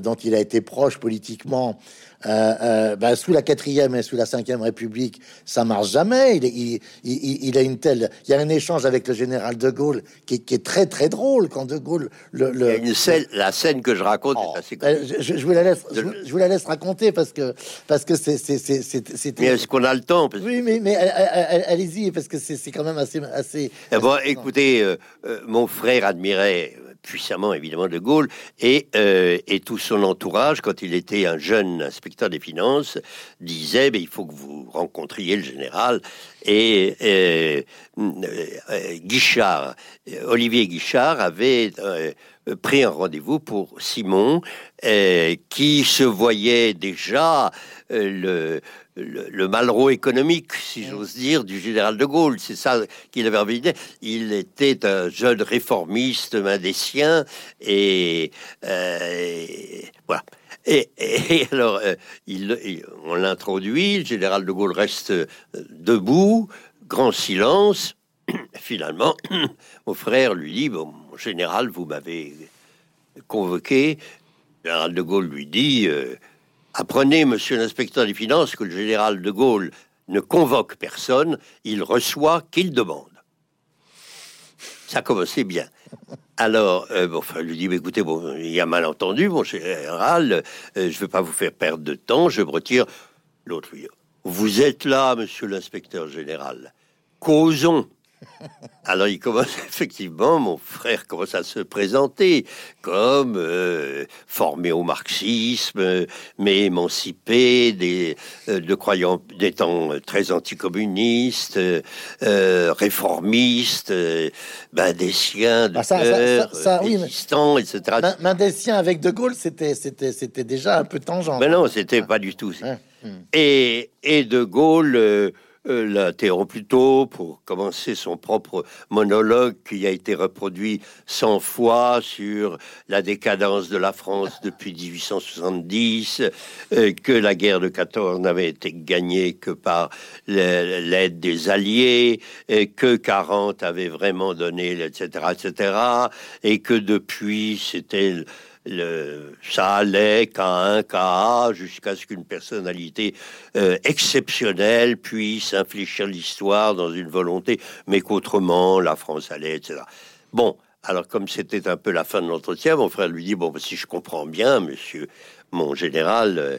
dont il a été proche politiquement, euh, euh, bah, sous la quatrième et sous la cinquième République, ça marche jamais. Il, il, a une telle, il y a un échange avec le général de Gaulle qui, est très très drôle quand de Gaulle le, une scène, la scène que je raconte oh, euh, je, vous la laisse, je, vous la laisse raconter parce que parce que c'est c'est Mais est-ce qu'on a le temps? Oui, mais mais allez-y parce que c'est quand même assez assez. Eh bon, écoutez, mon frère admirait puissamment évidemment de Gaulle, et, euh, et tout son entourage, quand il était un jeune inspecteur des finances, disait ben, il faut que vous rencontriez le général. Et euh, euh, Guichard, Olivier Guichard avait pris un rendez-vous pour Simon, qui se voyait déjà le le, le Malraux économique, si j'ose dire, du général de Gaulle. C'est ça qu'il avait envie de dire. Il était un jeune réformiste mendécien et, euh, voilà. Et, alors, euh, il, on l'introduit, le général de Gaulle reste euh, debout, grand silence. Finalement, mon frère lui dit, bon, mon général, vous m'avez convoqué. Le général de Gaulle lui dit, Apprenez, monsieur l'inspecteur des finances, que le général de Gaulle ne convoque personne, il reçoit qu'il demande. Ça commençait bien. Alors, euh, bon, enfin, lui dit, écoutez, bon, il y a malentendu, mon général, euh, je ne veux pas vous faire perdre de temps, je me retire. L'autre lui dit, vous êtes là, monsieur l'inspecteur général. Causons. Alors il commence effectivement, mon frère commence à se présenter comme euh, formé au marxisme, mais émancipé, des, euh, de croyants des temps très anticommunistes, euh, réformistes, mendéciens, de ah, ça, etc. Mendécien avec De Gaulle, c'était c'était c'était déjà un peu tangent. Mais non, c'était pas du tout. Et, et De Gaulle euh, l'interrompt plus tôt pour commencer son propre monologue qui a été reproduit 100 fois sur la décadence de la France depuis 1870, euh, que la guerre de 14 n'avait été gagnée que par l'aide des Alliés, et que 40 avait vraiment donné, etc., etc., et que depuis c'était le, ça allait qu'à un cas jusqu'à ce qu'une personnalité euh, exceptionnelle puisse infléchir l'histoire dans une volonté, mais qu'autrement la France allait, etc. Bon, alors comme c'était un peu la fin de l'entretien, mon frère lui dit bon, si je comprends bien, monsieur, mon général, euh,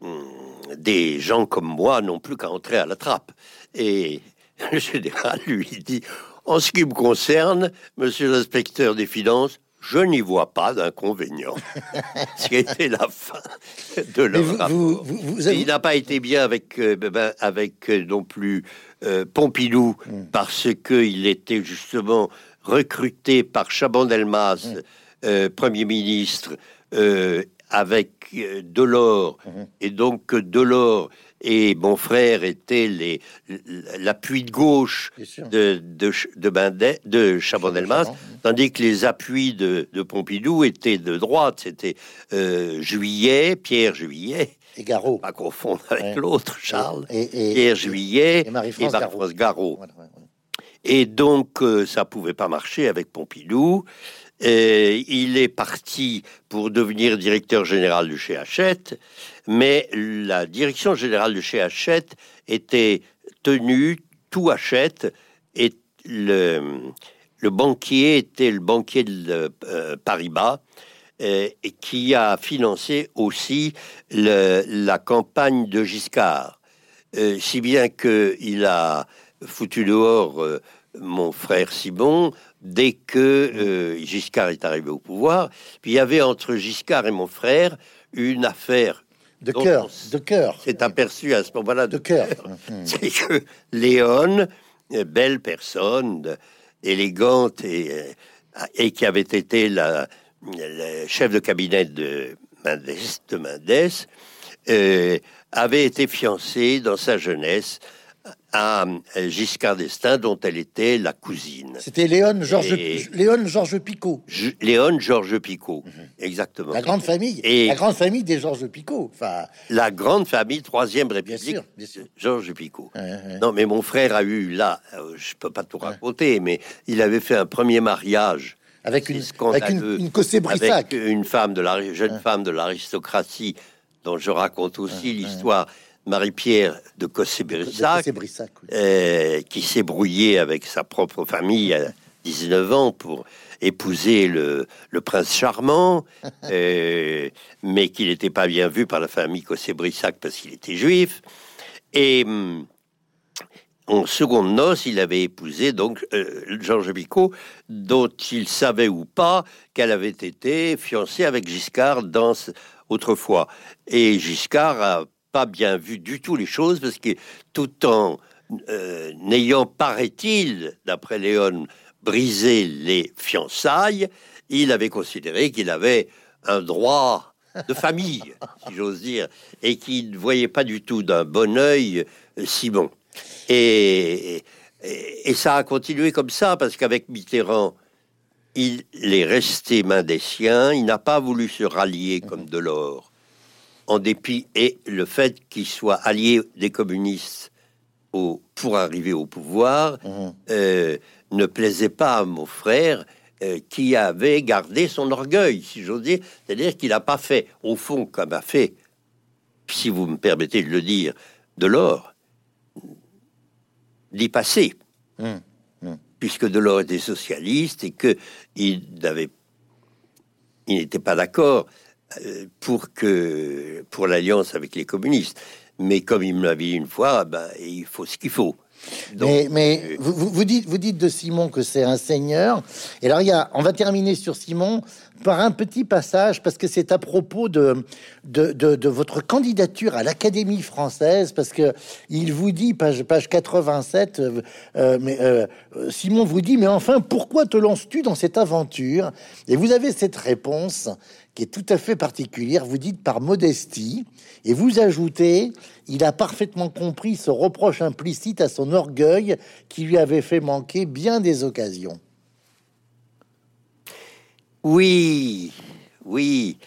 hmm, des gens comme moi n'ont plus qu'à entrer à la trappe. Et le général lui dit en ce qui me concerne, monsieur l'inspecteur des finances, je n'y vois pas d'inconvénient. C'était la fin de leur rapport. Il n'a pas été bien avec, euh, ben, ben, avec euh, non plus euh, Pompidou, hmm. parce qu'il était justement recruté par Chaban-Delmas, hmm. Premier ministre, avec Delors, hmm. et donc Delors et mon frère était les, l'appui de gauche de, de, de, de Chaban-Delmas, tandis que les appuis de, de Pompidou étaient de droite. C'était euh, Juillet, Pierre Juillet. Et Garot. Pas confondre avec l'autre, Charles. Et, Pierre Juillet et Marie-France Garot. Et donc, euh, ça pouvait pas marcher avec Pompidou. Et il est parti pour devenir directeur général du chez Hachette mais la direction générale de chez Hachette était tenue, tout Hachette, et le, banquier était le banquier de euh, Paribas, euh, qui a financé aussi la campagne de Giscard, euh, si bien qu'il a foutu dehors mon frère Simon dès que euh, Giscard est arrivé au pouvoir. Puis il y avait entre Giscard et mon frère une affaire de cœur, de cœur. C'est aperçu à ce moment-là de, cœur. C'est que Léon, belle personne, élégante et, euh, et qui avait été la, chef de cabinet de Mendes, de Mendes euh, avait été fiancée dans sa jeunesse à Giscard d'Estaing, dont elle était la cousine. C'était Léon Georges Léon Georges Picot. Léon Georges Picot, mhm. exactement. La grande famille. Et la grande famille des Georges Picot. Enfin. La grande famille Troisième République. Bien sûr, Georges Picot. Non, mais mon frère a eu là, euh, je peux pas tout raconter, mais il avait fait un premier mariage. Avec une, avec une, une Avec une femme de la jeune femme de l'aristocratie, dont je raconte aussi l'histoire Marie-Pierre de Cossé-Brissac, euh, qui s'est brouillée avec sa propre famille à 19 ans pour épouser le, prince charmant, euh, mais qu'il n'était pas bien vu par la famille Cossé-Brissac parce qu'il était juif. Et hum, en seconde noce, il avait épousé donc euh, Georges Bicot, dont il savait ou pas qu'elle avait été fiancée avec Giscard dans autrefois. Et Giscard a pas bien vu du tout les choses parce que tout en euh, n'ayant, paraît-il, d'après Léon, brisé les fiançailles, il avait considéré qu'il avait un droit de famille, si j'ose dire, et qu'il ne voyait pas du tout d'un bon œil euh, Simon. Et, et, ça a continué comme ça, parce qu'avec Mitterrand, il est resté main des siens, il n'a pas voulu se rallier comme Delors en dépit et le fait qu'il soit allié des communistes au, pour arriver au pouvoir mmh. euh, ne plaisait pas à mon frère euh, qui avait gardé son orgueil, si j'ose dire. C'est-à-dire qu'il n'a pas fait, au fond, comme a fait, si vous me permettez de le dire, de l'or, d'y passer. Mmh. Mmh. Puisque Delors était socialiste et que il n'avait, il n'était pas d'accord pour que pour l'alliance avec les communistes. Mais comme il me l'a dit une fois, ben, il faut ce qu'il faut. mais, mais euh, vous, vous, dites, vous dites de Simon que c'est un seigneur. Et alors, il y a, on va terminer sur Simon par un petit passage, parce que c'est à propos de, de, de, votre candidature à l'Académie française, parce que il vous dit, page, page 87, euh, euh, mais, euh, Simon vous dit, mais enfin, pourquoi te lances-tu dans cette aventure? Et vous avez cette réponse qui est tout à fait particulière, vous dites par modestie, et vous ajoutez, il a parfaitement compris ce reproche implicite à son orgueil qui lui avait fait manquer bien des occasions. Oui, oui.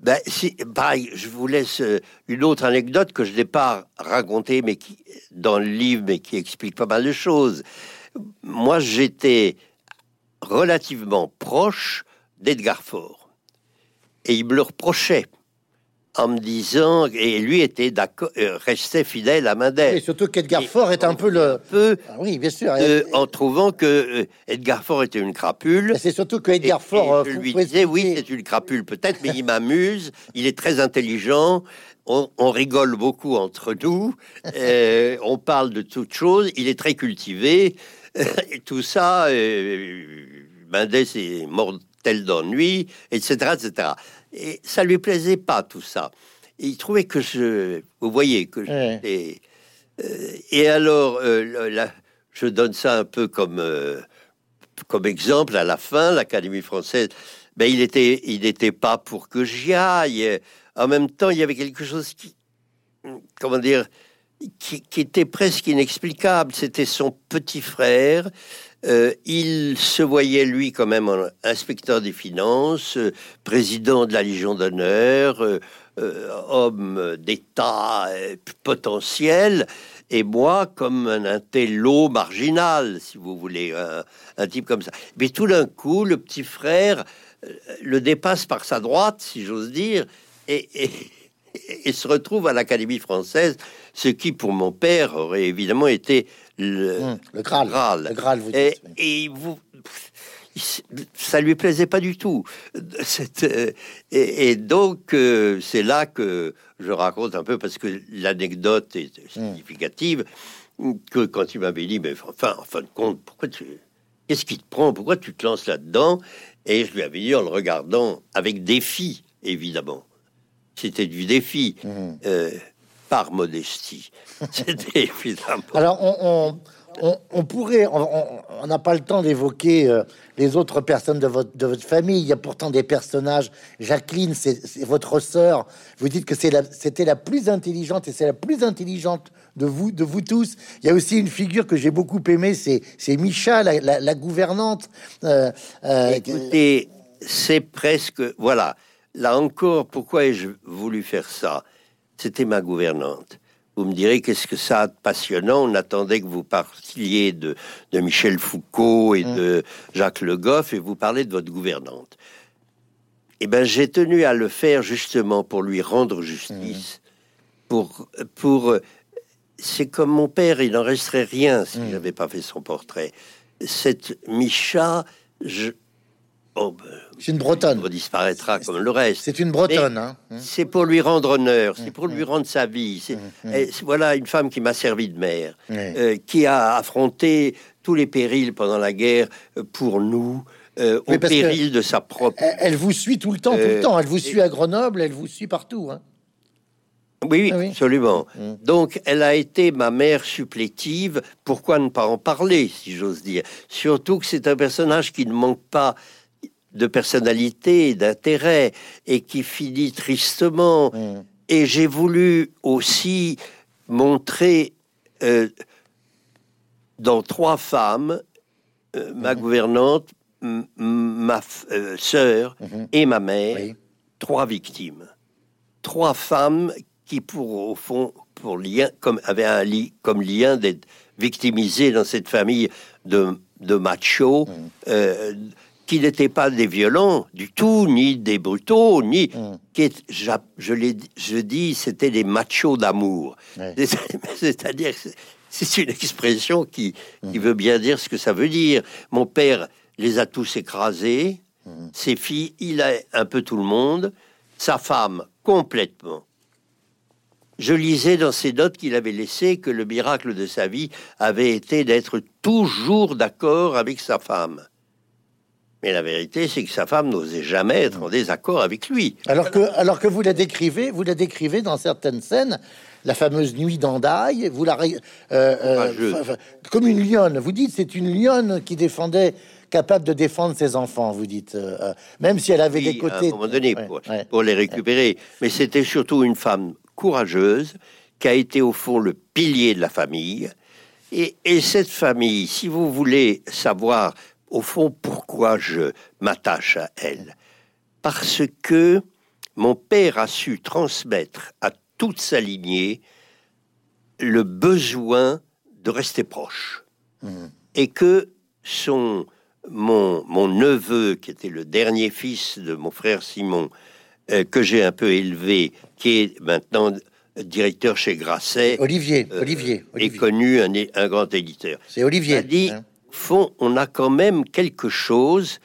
Ben, si, pareil, je vous laisse euh, une autre anecdote que je n'ai pas racontée, mais qui, dans le livre, mais qui explique pas mal de choses. Moi, j'étais relativement proche d'Edgar Faure. Et il me le reprochait en me disant, et lui était d'accord, euh, restait fidèle à Mendel. Et surtout qu'Edgar Faure est un peu le. Peu, ah oui, bien sûr. en trouvant que euh, Edgar Faure était une crapule. C'est surtout que Edgar Faure. je euh, lui disais, oui, c'est une crapule peut-être, mais il m'amuse, il est très intelligent. On, rigole beaucoup entre nous, on parle de toutes choses, il est très cultivé, et tout ça, Mendes est mortel d'ennui, etc., etc. Et ça lui plaisait pas tout ça. il trouvait que je, vous voyez que j'étais. Euh, et alors, euh, je donne ça un peu comme euh, comme exemple à la fin, l'Académie française. Ben, il était, il n'était pas pour que j'y aille. En même temps, il y avait quelque chose qui, comment dire, qui, qui était presque inexplicable. C'était son petit frère euh, il se voyait, lui, quand même, inspecteur des finances, euh, président de la Légion d'honneur, euh, homme d'État potentiel, et moi, comme un intello marginal, si vous voulez, un, type comme ça. Mais tout d'un coup, le petit frère le dépasse par sa droite, si j'ose dire, et, et se retrouve à l'Académie française, ce qui, pour mon père, aurait évidemment été le, hum, le Graal. Le Graal, vous et, et vous, ça lui plaisait pas du tout. Euh, et, donc, euh, c'est là que je raconte un peu, parce que l'anecdote est hum. significative. que quand il m'avait dit, mais enfin, en fin de compte, pourquoi tu, qu'est-ce qui te prend, pourquoi tu te lances là-dedans? Et je lui avais dit en le regardant avec défi, évidemment. C'était du défi, mmh. euh, par modestie. C'était évidemment. Alors, on, on, pourrait, on n'a pas le temps d'évoquer euh, les autres personnes de votre, de votre famille. Il y a pourtant des personnages. Jacqueline, c'est votre sœur. Vous dites que c'était la, plus intelligente et c'est la plus intelligente de vous, de vous tous. Il y a aussi une figure que j'ai beaucoup aimée, c'est Micha, la, gouvernante. Euh, euh, Écoutez, c'est presque voilà. Là encore, pourquoi ai-je voulu faire ça? C'était ma gouvernante. Vous me direz qu'est-ce que ça a de passionnant? On attendait que vous parliez de, de Michel Foucault et mm. de Jacques Le Goff et vous parlez de votre gouvernante. Eh bien, j'ai tenu à le faire justement pour lui rendre justice. Mm. Pour, pour, c'est comme mon père, il n'en resterait rien si mm. je n'avais pas fait son portrait. Cette Micha, je, Oh, ben, c'est une bretonne. disparaîtra comme le reste. C'est une bretonne. Hein. C'est pour lui rendre honneur, c'est pour lui rendre sa vie. C'est, voilà une femme qui m'a servi de mère, euh, qui a affronté tous les périls pendant la guerre euh, pour nous. Euh, au péril de sa propre. Elle, vous suit tout le temps, tout le temps. Elle vous suit à Grenoble, elle vous suit partout. Hein. Oui, oui, absolument. Donc, elle a été ma mère supplétive. Pourquoi ne pas en parler, si j'ose dire? Surtout que c'est un personnage qui ne manque pas de personnalité, d'intérêt, et qui finit tristement. Et j'ai voulu aussi montrer euh, dans trois femmes, euh, ma mm-hmm. gouvernante, ma euh, sœur mm-hmm. et ma mère, trois victimes. Trois femmes qui, pour au fond, pour lien, comme avaient un lit, comme lien d'être victimisées dans cette famille de, de machos. Mm qui n'étaient pas des violents du tout, ni des brutaux, ni mm. qui je, je, je dis, c'était des machos d'amour. C'est-à-dire, c'est une expression qui, qui, mm. veut bien dire ce que ça veut dire. Mon père les a tous écrasés, mm. ses filles, il a un peu tout le monde, sa femme complètement. Je lisais dans ses notes qu'il avait laissées que le miracle de sa vie avait été d'être toujours d'accord avec sa femme. Mais la vérité, c'est que sa femme n'osait jamais être en désaccord avec lui. Alors que, alors que vous la décrivez, vous la décrivez dans certaines scènes, la fameuse nuit d'Andaille, vous la euh, euh, comme une lionne. Vous dites c'est une lionne qui défendait, capable de défendre ses enfants. Vous dites, euh, même si elle avait des côtés. À un moment donné, pour, les récupérer. Mais c'était surtout une femme courageuse qui a été au fond le pilier de la famille. Et, et cette famille, si vous voulez savoir au fond, pourquoi je m'attache à elle? Parce que mon père a su transmettre à toute sa lignée le besoin de rester proche. Mmh. Et que son, mon, mon, neveu, qui était le dernier fils de mon frère Simon, euh, que j'ai un peu élevé, qui est maintenant directeur chez Grasset, Olivier, euh, Olivier, est connu un, un grand éditeur. C'est Olivier. A dit, hein fond, on a quand même quelque chose,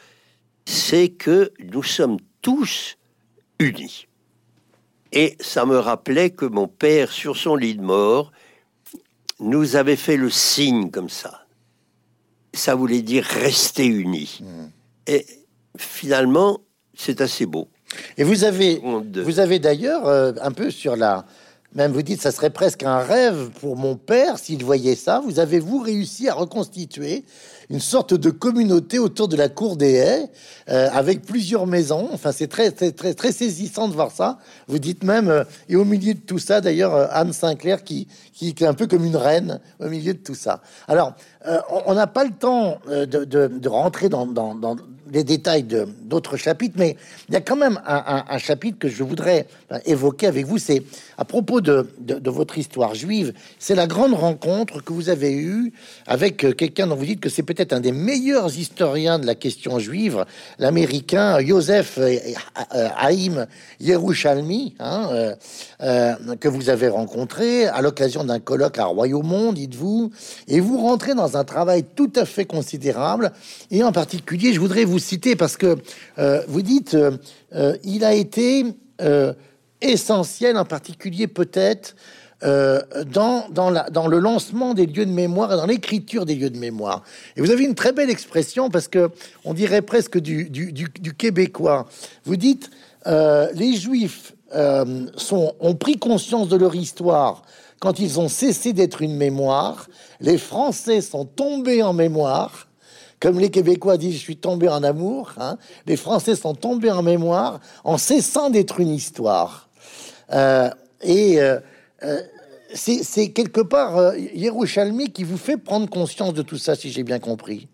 c'est que nous sommes tous unis. Et ça me rappelait que mon père, sur son lit de mort, nous avait fait le signe comme ça. Ça voulait dire rester unis. Hmm. Et finalement, c'est assez beau. Et vous avez, vous avez d'ailleurs euh, un peu sur la, même vous dites, ça serait presque un rêve pour mon père s'il voyait ça. Vous avez-vous réussi à reconstituer une sorte de communauté autour de la cour des haies, euh, avec plusieurs maisons? Enfin, c'est très, très, très, saisissant de voir ça. Vous dites même, euh, et au milieu de tout ça, d'ailleurs, euh, Anne Sinclair qui, qui, est un peu comme une reine au milieu de tout ça. Alors, on n'a pas le temps de, rentrer dans les détails d'autres chapitres, mais il y a quand même un, chapitre que je voudrais évoquer avec vous. C'est à propos de, votre histoire juive. C'est la grande rencontre que vous avez eue avec euh, quelqu'un dont vous dites que c'est peut-être un des meilleurs historiens de la question juive, l'américain Joseph euh, euh, Haïm Yerushalmi, hein, que vous avez rencontré à l'occasion d'un colloque à Royaumont, dites-vous, et vous rentrez dans un travail tout à fait considérable. Et en particulier, je voudrais vous citer parce que euh, vous dites euh, euh, il a été essentiel, en particulier peut-être euh, dans, dans, dans le lancement des lieux de mémoire dans l'écriture des lieux de mémoire. Et vous avez une très belle expression parce que on dirait presque du, du, du, québécois. Vous dites euh, les Juifs euh, sont, ont pris conscience de leur histoire quand ils ont cessé d'être une mémoire. Les Français sont tombés en mémoire. Comme les Québécois disent, je suis tombé en amour. Hein. Les Français sont tombés en mémoire en cessant d'être une histoire. Euh, et euh, euh, c'est quelque part Yerushalmi qui vous fait prendre conscience de tout ça, si j'ai bien compris.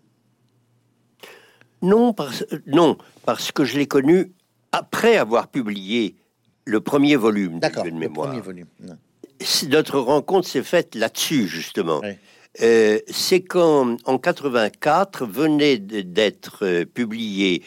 Non, parce, non, parce que je l'ai connu après avoir publié le premier volume de mémoire. Premier volume. Notre rencontre s'est faite là-dessus, justement. C'est quand, en 84, venait d'être publié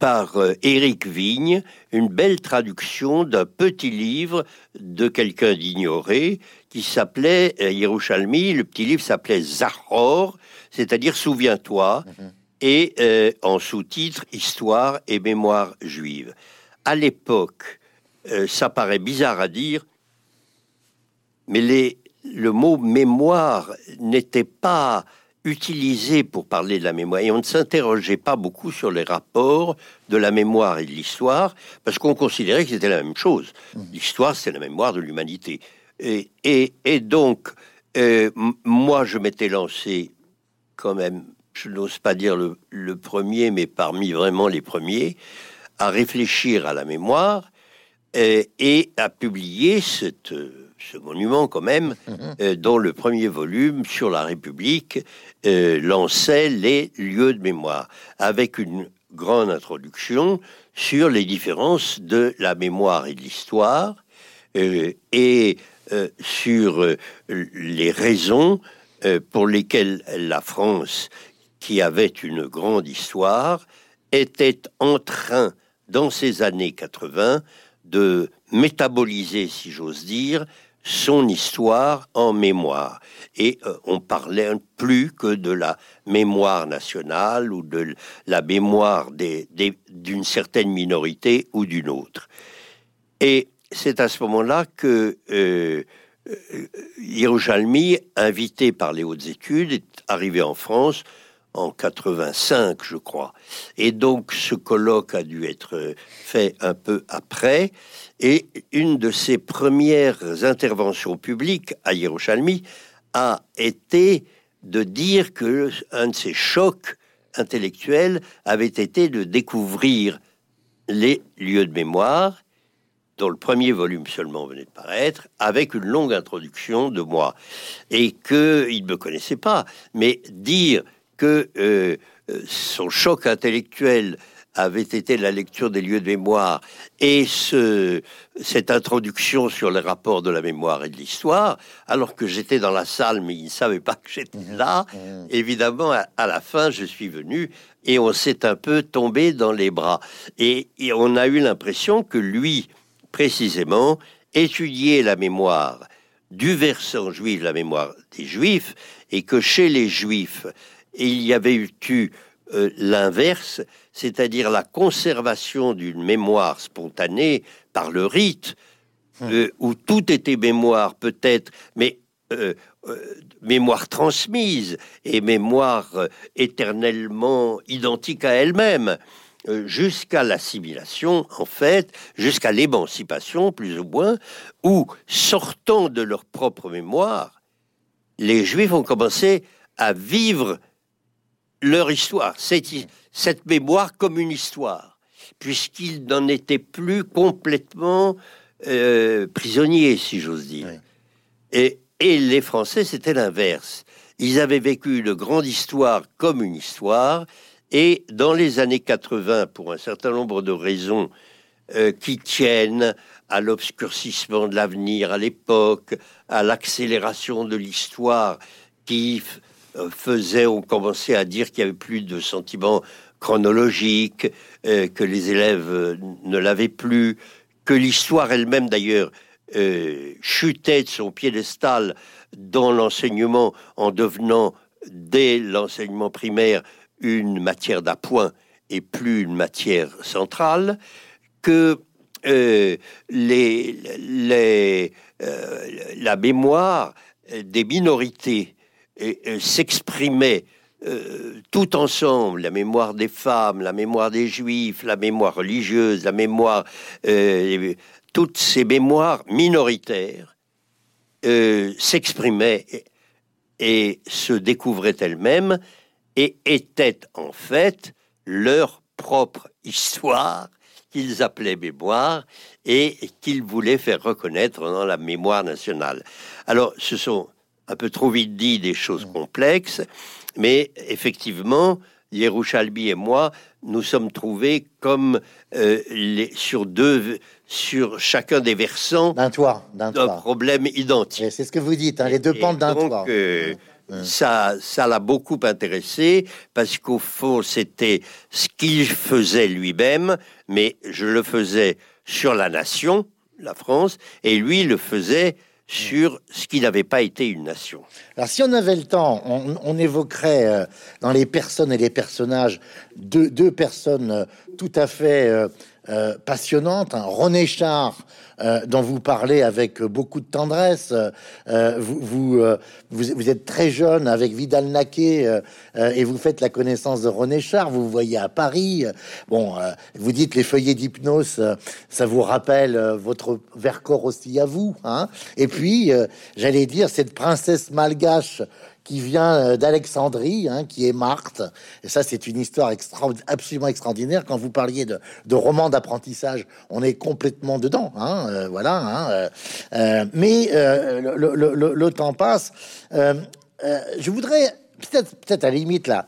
par euh, Éric Vigne, une belle traduction d'un petit livre de quelqu'un d'ignoré qui s'appelait euh, Yerushalmi. Le petit livre s'appelait Zahor, c'est-à-dire Souviens-toi, mhm. et euh, en sous-titre Histoire et mémoire juive. À l'époque, ça paraît bizarre à dire, mais les, le mot mémoire n'était pas utilisé pour parler de la mémoire et on ne s'interrogeait pas beaucoup sur les rapports de la mémoire et de l'histoire parce qu'on considérait que c'était la même chose. Mmh. L'histoire, c'est la mémoire de l'humanité. Et, et, donc, euh, moi, je m'étais lancé quand même, je n'ose pas dire le, le, premier, mais parmi vraiment les premiers, à réfléchir à la mémoire euh, et à publier cette ce monument quand même, mhm. euh, dont le premier volume sur la République euh, lançait les lieux de mémoire, avec une grande introduction sur les différences de la mémoire et de l'histoire, euh, et sur les raisons pour lesquelles la France, qui avait une grande histoire, était en train, dans ces années 80, de métaboliser, si j'ose dire, son histoire en mémoire. Et euh, on parlait plus que de la mémoire nationale ou de la mémoire d'une certaine minorité ou d'une autre. Et c'est à ce moment-là que euh, euh invité par les hautes études, est arrivé en France en 85, je crois. Et donc ce colloque a dû être fait un peu après. Et une de ses premières interventions publiques à Yerushalmi a été de dire que un de ses chocs intellectuels avait été de découvrir les lieux de mémoire, dont le premier volume seulement venait de paraître, avec une longue introduction de moi, et qu'il ne me connaissait pas, mais dire que euh, son choc intellectuel avait été la lecture des lieux de mémoire et ce, cette introduction sur les rapports de la mémoire et de l'histoire, alors que j'étais dans la salle, mais il ne savait pas que j'étais mmh. là. Mmh. Évidemment, à, la fin, je suis venu et on s'est un peu tombé dans les bras. Et, et on a eu l'impression que lui, précisément, étudiait la mémoire du versant juif, la mémoire des juifs, et que chez les juifs, il y avait eu euh, l'inverse, c'est-à-dire la conservation d'une mémoire spontanée par le rite, hum. euh, où tout était mémoire peut-être, mais euh, mémoire transmise et mémoire éternellement identique à elle-même, jusqu'à l'assimilation, en fait, jusqu'à l'émancipation, plus ou moins, où, sortant de leur propre mémoire, les Juifs ont commencé à vivre leur histoire, cette, cette mémoire comme une histoire, puisqu'ils n'en étaient plus complètement euh, prisonniers, si j'ose dire. Et, et les Français, c'était l'inverse. Ils avaient vécu une grande histoire comme une histoire, et dans les années 80, pour un certain nombre de raisons euh, qui tiennent à l'obscurcissement de l'avenir à l'époque, à l'accélération de l'histoire qui faisait, on commençait à dire qu'il y avait plus de sentiments chronologiques, euh, que les élèves euh, ne l'avaient plus, que l'histoire elle-même d'ailleurs chutait de son piédestal dans l'enseignement en devenant dès l'enseignement primaire une matière d'appoint et plus une matière centrale, que les, la mémoire des minorités s'exprimait tout ensemble, la mémoire des femmes, la mémoire des juifs, la mémoire religieuse, la mémoire, toutes ces mémoires minoritaires s'exprimaient et se découvraient elles-mêmes et étaient en fait leur propre histoire qu'ils appelaient mémoire et qu'ils voulaient faire reconnaître dans la mémoire nationale. Alors, ce sont un peu trop vite dit des choses complexes, mais effectivement, Yerushalbi et moi, nous sommes trouvés comme euh, les, sur deux, sur chacun des versants d'un toit, d'un problème identique. C'est ce que vous dites, hein, les deux pentes d'un toit. Euh, ça, ça l'a beaucoup intéressé parce qu'au fond, c'était ce qu'il faisait lui-même, mais je le faisais sur la nation, la France, et lui le faisait sur ce qui n'avait pas été une nation. Alors, si on avait le temps, on, évoquerait euh, dans les personnes et les personnages deux, personnes euh, tout à fait euh, euh, passionnante. Hein. René Char, euh, dont vous parlez avec beaucoup de tendresse. Euh, vous, vous, vous, êtes très jeune avec Vidal Naquet et vous faites la connaissance de René Char. Vous, vous voyez à Paris. Bon, vous dites les feuillets d'hypnose, ça vous rappelle votre Vercors aussi à vous. Hein et puis, j'allais dire, cette princesse malgache qui vient euh, d'Alexandrie, hein, qui est Marthe. Et ça, c'est une histoire absolument extraordinaire. Quand vous parliez de, de roman d'apprentissage, on est complètement dedans. Euh, voilà. Euh, euh mais le, temps passe. je voudrais peut-être, peut-être à la limite la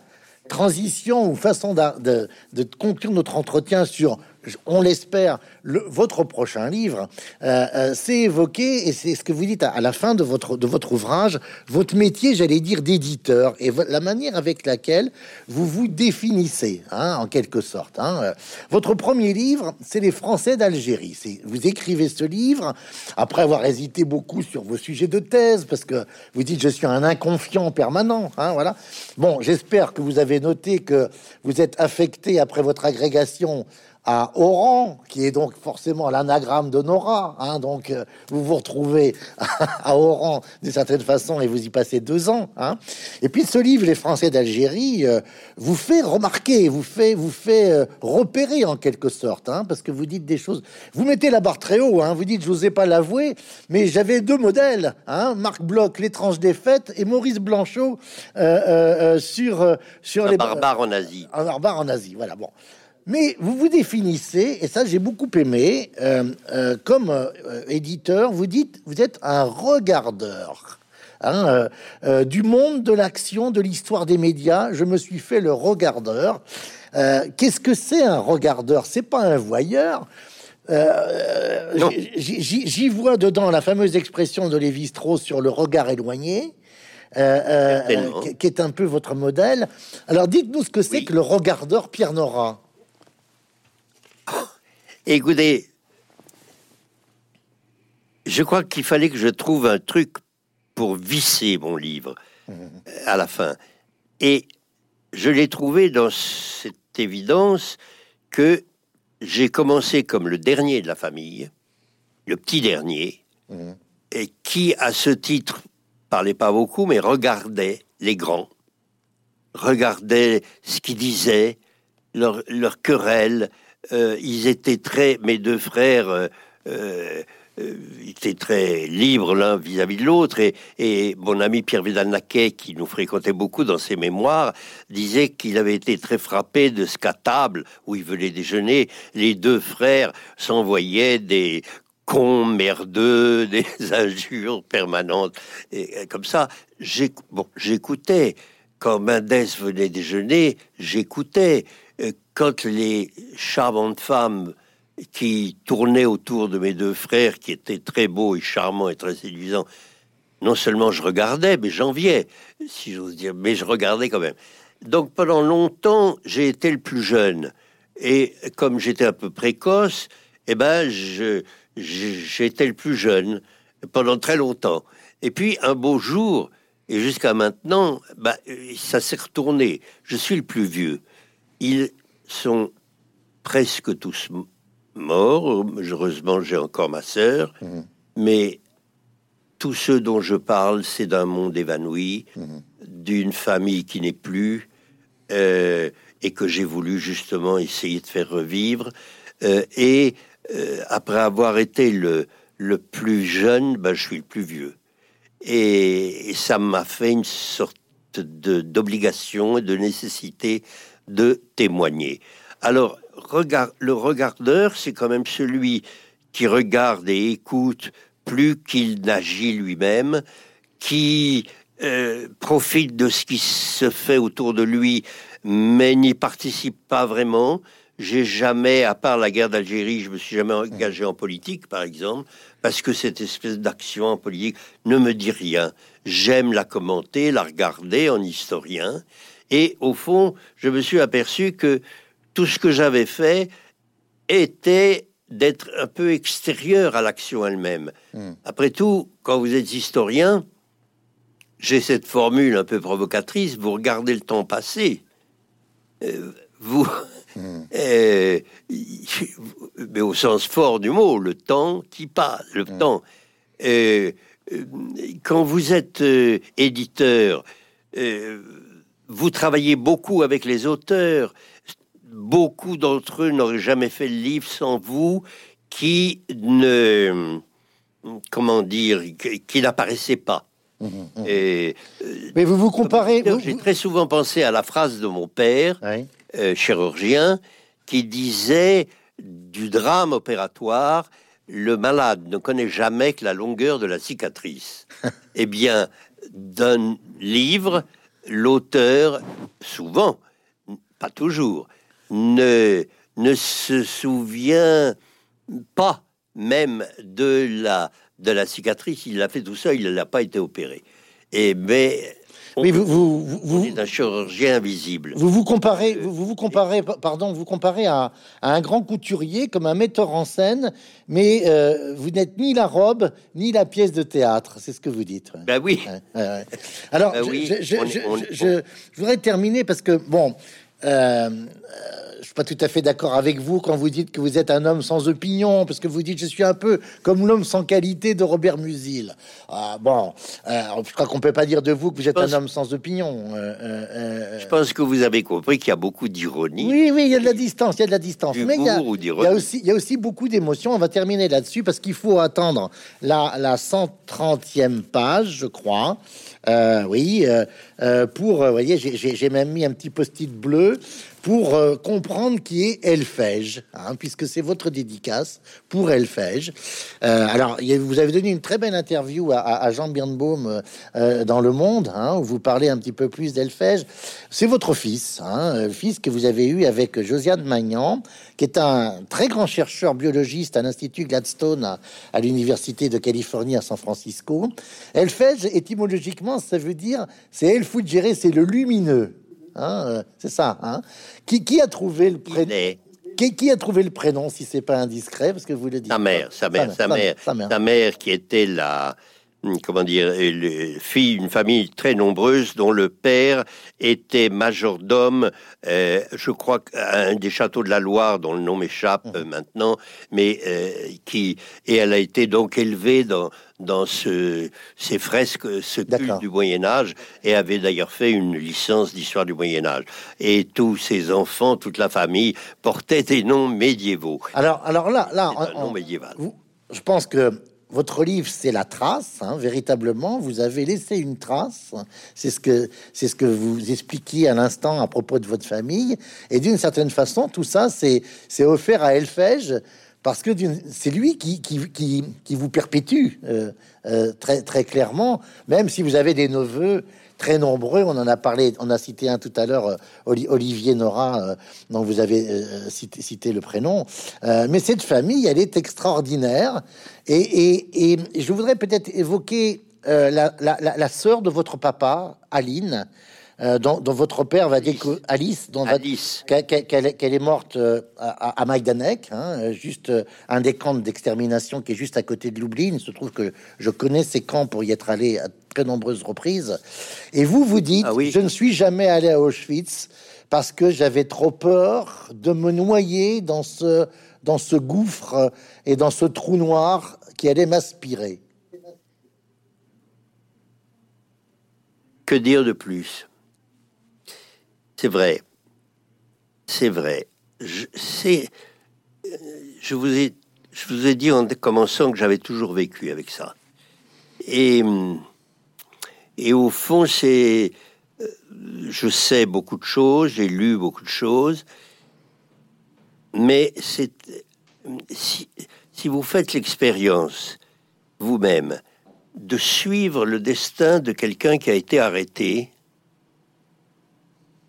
transition ou façon de, de conclure notre entretien sur on l'espère, votre prochain livre, euh, euh, c'est évoqué, et c'est ce que vous dites à, la fin de votre, ouvrage, votre métier, j'allais dire, d'éditeur, et la manière avec laquelle vous vous définissez, hein, en quelque sorte. Hein. Votre premier livre, c'est Les Français d'Algérie. Vous écrivez ce livre après avoir hésité beaucoup sur vos sujets de thèse, parce que vous dites, je suis un inconfiant permanent. Hein, voilà. Bon, j'espère que vous avez noté que vous êtes affecté après votre agrégation à Oran, qui est donc forcément l'anagramme de Nora. Hein, donc, euh, vous vous retrouvez à Oran d'une certaine façon et vous y passez deux ans. Hein. Et puis, ce livre, Les Français d'Algérie, euh, vous fait remarquer, vous fait, vous fait euh, repérer en quelque sorte, hein, parce que vous dites des choses. Vous mettez la barre très haut. Hein, vous dites, je n'osais pas l'avouer, mais j'avais deux modèles. Marc Bloch, L'étrange défaite, et Maurice Blanchot sur sur un les barbares en Asie. Un barbare en Asie. Voilà. Bon. Mais vous vous définissez, et ça j'ai beaucoup aimé, euh, euh, comme euh, éditeur, vous dites, vous êtes un regardeur. Hein, du monde de l'action, de l'histoire des médias, je me suis fait le regardeur. Qu'est-ce que c'est un regardeur? C'est pas un voyeur. J'y vois dedans la fameuse expression de Lévi-Strauss sur le regard éloigné. qui est un peu votre modèle. Alors dites-nous ce que c'est que le regardeur Pierre Nora. Écoutez, je crois qu'il fallait que je trouve un truc pour visser mon livre euh, à la fin. Et je l'ai trouvé dans cette évidence que j'ai commencé comme le dernier de la famille, le petit dernier, et qui, à ce titre, parlait pas beaucoup, mais regardait les grands, regardait ce qu'ils disaient, leur, leur querelle, euh, ils étaient très, mes deux frères, euh, euh, étaient très libres l'un vis-à-vis de l'autre. Et, mon ami Pierre Vidal-Naquet, qui nous fréquentait beaucoup dans ses mémoires, disait qu'il avait été très frappé de ce qu'à table, où il venait déjeuner, les deux frères s'envoyaient des cons merdeux, des injures permanentes. Et comme ça, j'écoutais. Quand Mendès venait déjeuner, j'écoutais quand les charmantes femmes qui tournaient autour de mes deux frères, qui étaient très beaux et charmants et très séduisants, non seulement je regardais, mais j'enviais, si j'ose dire, mais je regardais quand même. Donc pendant longtemps, j'ai été le plus jeune. Et comme j'étais un peu précoce, eh ben, j'étais le plus jeune pendant très longtemps. Et puis un beau jour, et jusqu'à maintenant, bah, ça s'est retourné. Je suis le plus vieux. Il sont presque tous morts. Heureusement, j'ai encore ma sœur. Mhm. Mais tous ceux dont je parle, c'est d'un monde évanoui, mhm. d'une famille qui n'est plus, euh, et que j'ai voulu justement essayer de faire revivre. Euh, et euh, après avoir été le, le plus jeune, ben, je suis le plus vieux. Et, ça m'a fait une sorte d'obligation et de nécessité de témoigner. Alors, le regardeur, c'est quand même celui qui regarde et écoute plus qu'il n'agit lui-même, qui euh, profite de ce qui se fait autour de lui, mais n'y participe pas vraiment. J'ai jamais, à part la guerre d'Algérie, je me suis jamais engagé en politique, par exemple, parce que cette espèce d'action en politique ne me dit rien. J'aime la commenter, la regarder en historien, et au fond, je me suis aperçu que tout ce que j'avais fait était d'être un peu extérieur à l'action elle-même. Hmm. Après tout, quand vous êtes historien, j'ai cette formule un peu provocatrice, vous regardez le temps passé, euh, vous... Hmm. Euh, mais au sens fort du mot, le temps qui passe, le hmm. temps. Euh, quand vous êtes éditeur, vous travaillez beaucoup avec les auteurs, beaucoup d'entre eux n'auraient jamais fait le livre sans vous, qui ne, comment dire, qui, n'apparaissait pas. Mmh, mmh. Et, euh, Mais vous vous comparez. J'ai très souvent pensé à la phrase de mon père, euh, chirurgien, qui disait du drame opératoire, le malade ne connaît jamais que la longueur de la cicatrice. eh bien, d'un livre, l'auteur, souvent, pas toujours, ne, ne se souvient pas même de la, de la cicatrice. Il l'a fait tout seul, il n'a pas été opéré. Et mais mais vous, vous, vous, un chirurgien invisible. Vous vous comparez, vous, vous comparez, pardon, vous comparez à, un grand couturier comme un metteur en scène, mais euh, vous n'êtes ni la robe ni la pièce de théâtre. C'est ce que vous dites. Ben oui. Alors, ben je, je, voudrais terminer parce que bon. Euh, je suis pas tout à fait d'accord avec vous quand vous dites que vous êtes un homme sans opinion, parce que vous dites je suis un peu comme l'homme sans qualité de Robert Musil. Ah, bon, euh, je crois qu'on peut pas dire de vous que vous êtes un homme sans opinion. Euh, je pense que vous avez compris qu'il y a beaucoup d'ironie. Oui, oui, il y a de la distance, il y a de la distance. Mais il y, a, aussi, il y a aussi beaucoup d'émotions. On va terminer là-dessus parce qu'il faut attendre la, la 130e page, je crois. oui, pour, vous voyez, j'ai même mis un petit post-it bleu pour euh, comprendre qui est Elfège, hein, puisque c'est votre dédicace pour Elfège. Euh, alors, vous avez donné une très belle interview à, Jean Birnbaum euh, dans Le Monde, hein, où vous parlez un petit peu plus d'Elfège. C'est votre fils, hein, fils que vous avez eu avec Josiane Magnan, qui est un très grand chercheur biologiste à l'Institut Gladstone à, l'Université de Californie à San Francisco. Elfège, étymologiquement, ça veut dire, c'est El c'est le lumineux. Hein, euh, c'est ça. Hein. Qui, qui, a trouvé le prénom qui, qui, a trouvé le prénom, si c'est pas indiscret, parce que vous le dites. Sa mère, sa mère, sa mère, sa mère, qui était la, comment dire, fille d'une famille très nombreuse dont le père était majordome, euh, je crois, à un des châteaux de la Loire, dont le nom m'échappe mmh. maintenant, mais euh, qui, et elle a été donc élevée dans, dans ce, ces fresques, ce culte du Moyen Âge, et avait d'ailleurs fait une licence d'histoire du Moyen Âge. Et tous ses enfants, toute la famille, portaient des noms médiévaux. Alors, alors là, là, nom médiéval. je pense que votre livre, c'est la trace, hein, véritablement. Vous avez laissé une trace. C'est ce que c'est ce que vous expliquiez à l'instant à propos de votre famille. Et d'une certaine façon, tout ça, c'est c'est offert à Elfège parce que c'est lui qui, qui, qui, qui, vous perpétue euh, euh, très, très clairement, même si vous avez des neveux très nombreux. On en a parlé, on a cité un tout à l'heure, euh, Olivier Nora, dont vous avez cité, cité, le prénom. mais cette famille, elle est extraordinaire. Et, je voudrais peut-être évoquer la, la, la, la, sœur de votre papa, Aline. Euh, dont, votre père va dire que Alice, dont Alice. qu'elle est morte à, à Majdanek, hein, juste un des camps d'extermination qui est juste à côté de Lublin. Il se trouve que je connais ces camps pour y être allé à très nombreuses reprises. Et vous vous dites, ah je ne suis jamais allé à Auschwitz parce que j'avais trop peur de me noyer dans ce, dans ce gouffre et dans ce trou noir qui allait m'aspirer. Que dire de plus? C'est vrai. C'est vrai. Je, je, vous ai, je vous ai dit en commençant que j'avais toujours vécu avec ça. Et, et au fond, c'est je sais beaucoup de choses, j'ai lu beaucoup de choses, mais c'est si, vous faites l'expérience vous-même de suivre le destin de quelqu'un qui a été arrêté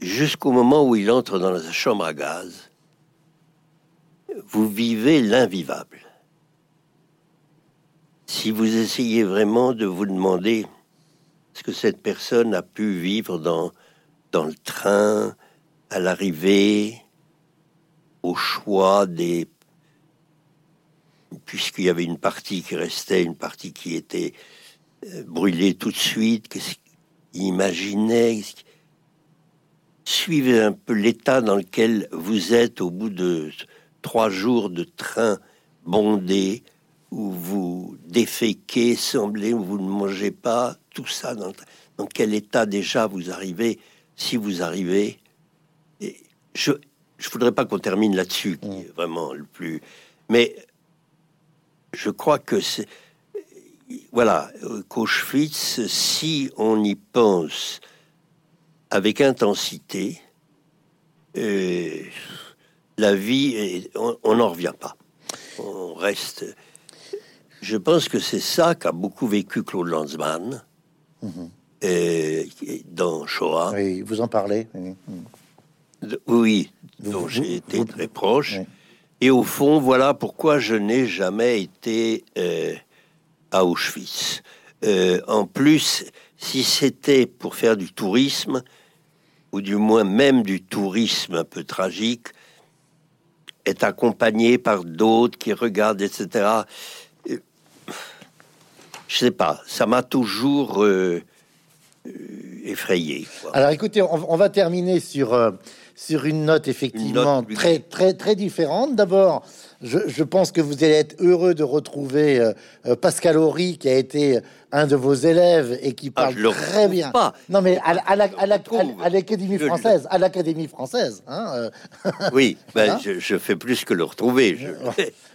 jusqu'au moment où il entre dans la chambre à gaz, vous vivez l'invivable. Si vous essayez vraiment de vous demander ce que cette personne a pu vivre dans, dans le train, à l'arrivée, au choix des... Puisqu'il y avait une partie qui restait, une partie qui était euh, brûlée tout de suite, qu'est-ce qu'il imaginait Suivez un peu l'état dans lequel vous êtes au bout de trois jours de train bondé, où vous déféquez, semblez, où vous ne mangez pas, tout ça, dans, dans quel état déjà vous arrivez, si vous arrivez. Et je je voudrais pas qu'on termine là-dessus, qui est vraiment le plus. Mais je crois que c'est voilà, qu'Auschwitz, si on y pense avec intensité, euh, la vie, on n'en revient pas. On reste je pense que c'est ça qu'a beaucoup vécu Claude Lanzmann mhm. et, dans Shoah. Oui, vous en parlez. Oui, dont j'ai été très proche. Et au fond, voilà pourquoi je n'ai jamais été euh, à Auschwitz. Euh, en plus, si c'était pour faire du tourisme, ou du moins même du tourisme un peu tragique, est accompagné par d'autres qui regardent, etc je sais pas, ça m'a toujours euh, euh, effrayé. Alors écoutez, on, va terminer sur, euh, sur une note effectivement très, très, très différente. D'abord, je, pense que vous allez être heureux de retrouver Pascal Horry, qui a été un de vos élèves et qui ah, parle très bien. Pas. Non, mais à, l'Académie française, à l'Académie française. Hein, oui, ben, je, je, fais plus que le retrouver.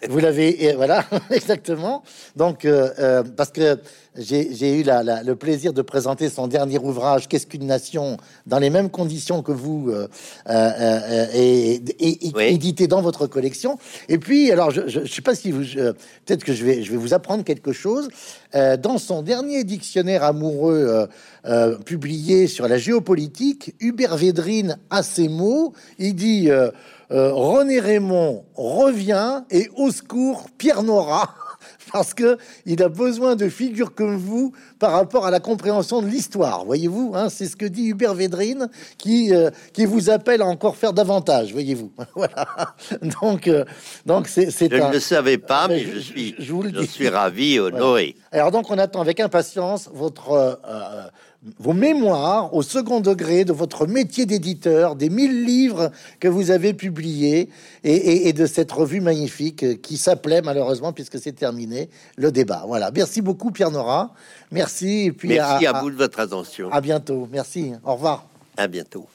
Vous l'avez, voilà, exactement. Donc, euh, euh, parce que j'ai eu le plaisir de présenter son dernier ouvrage, Qu'est-ce qu'une nation, dans les mêmes conditions que vous, euh, et, édité dans votre collection. Et puis, alors, je ne sais pas si vous, peut-être que je vais, je vais vous apprendre quelque chose. dans son dernier dictionnaire amoureux publié sur la géopolitique, Hubert Védrine a ces mots. Il dit euh, René Raymond revient et au secours Pierre Nora parce que il a besoin de figures comme vous par rapport à la compréhension de l'histoire. Voyez-vous, hein, c'est ce que dit Hubert Védrine qui euh, qui vous appelle à encore faire davantage. Voyez-vous, voilà. Donc euh, donc c'est je ne le savais pas, mais je, suis je, vous le je suis ravi, honoré. Alors donc on attend avec impatience votre vos mémoires au second degré de votre métier d'éditeur, des mille livres que vous avez publiés et, de cette revue magnifique qui s'appelait malheureusement, puisque c'est terminé, le débat. Voilà. Merci beaucoup, Pierre Nora. Merci. Et puis Merci à, vous de votre attention. À bientôt. Merci. Au revoir. À bientôt.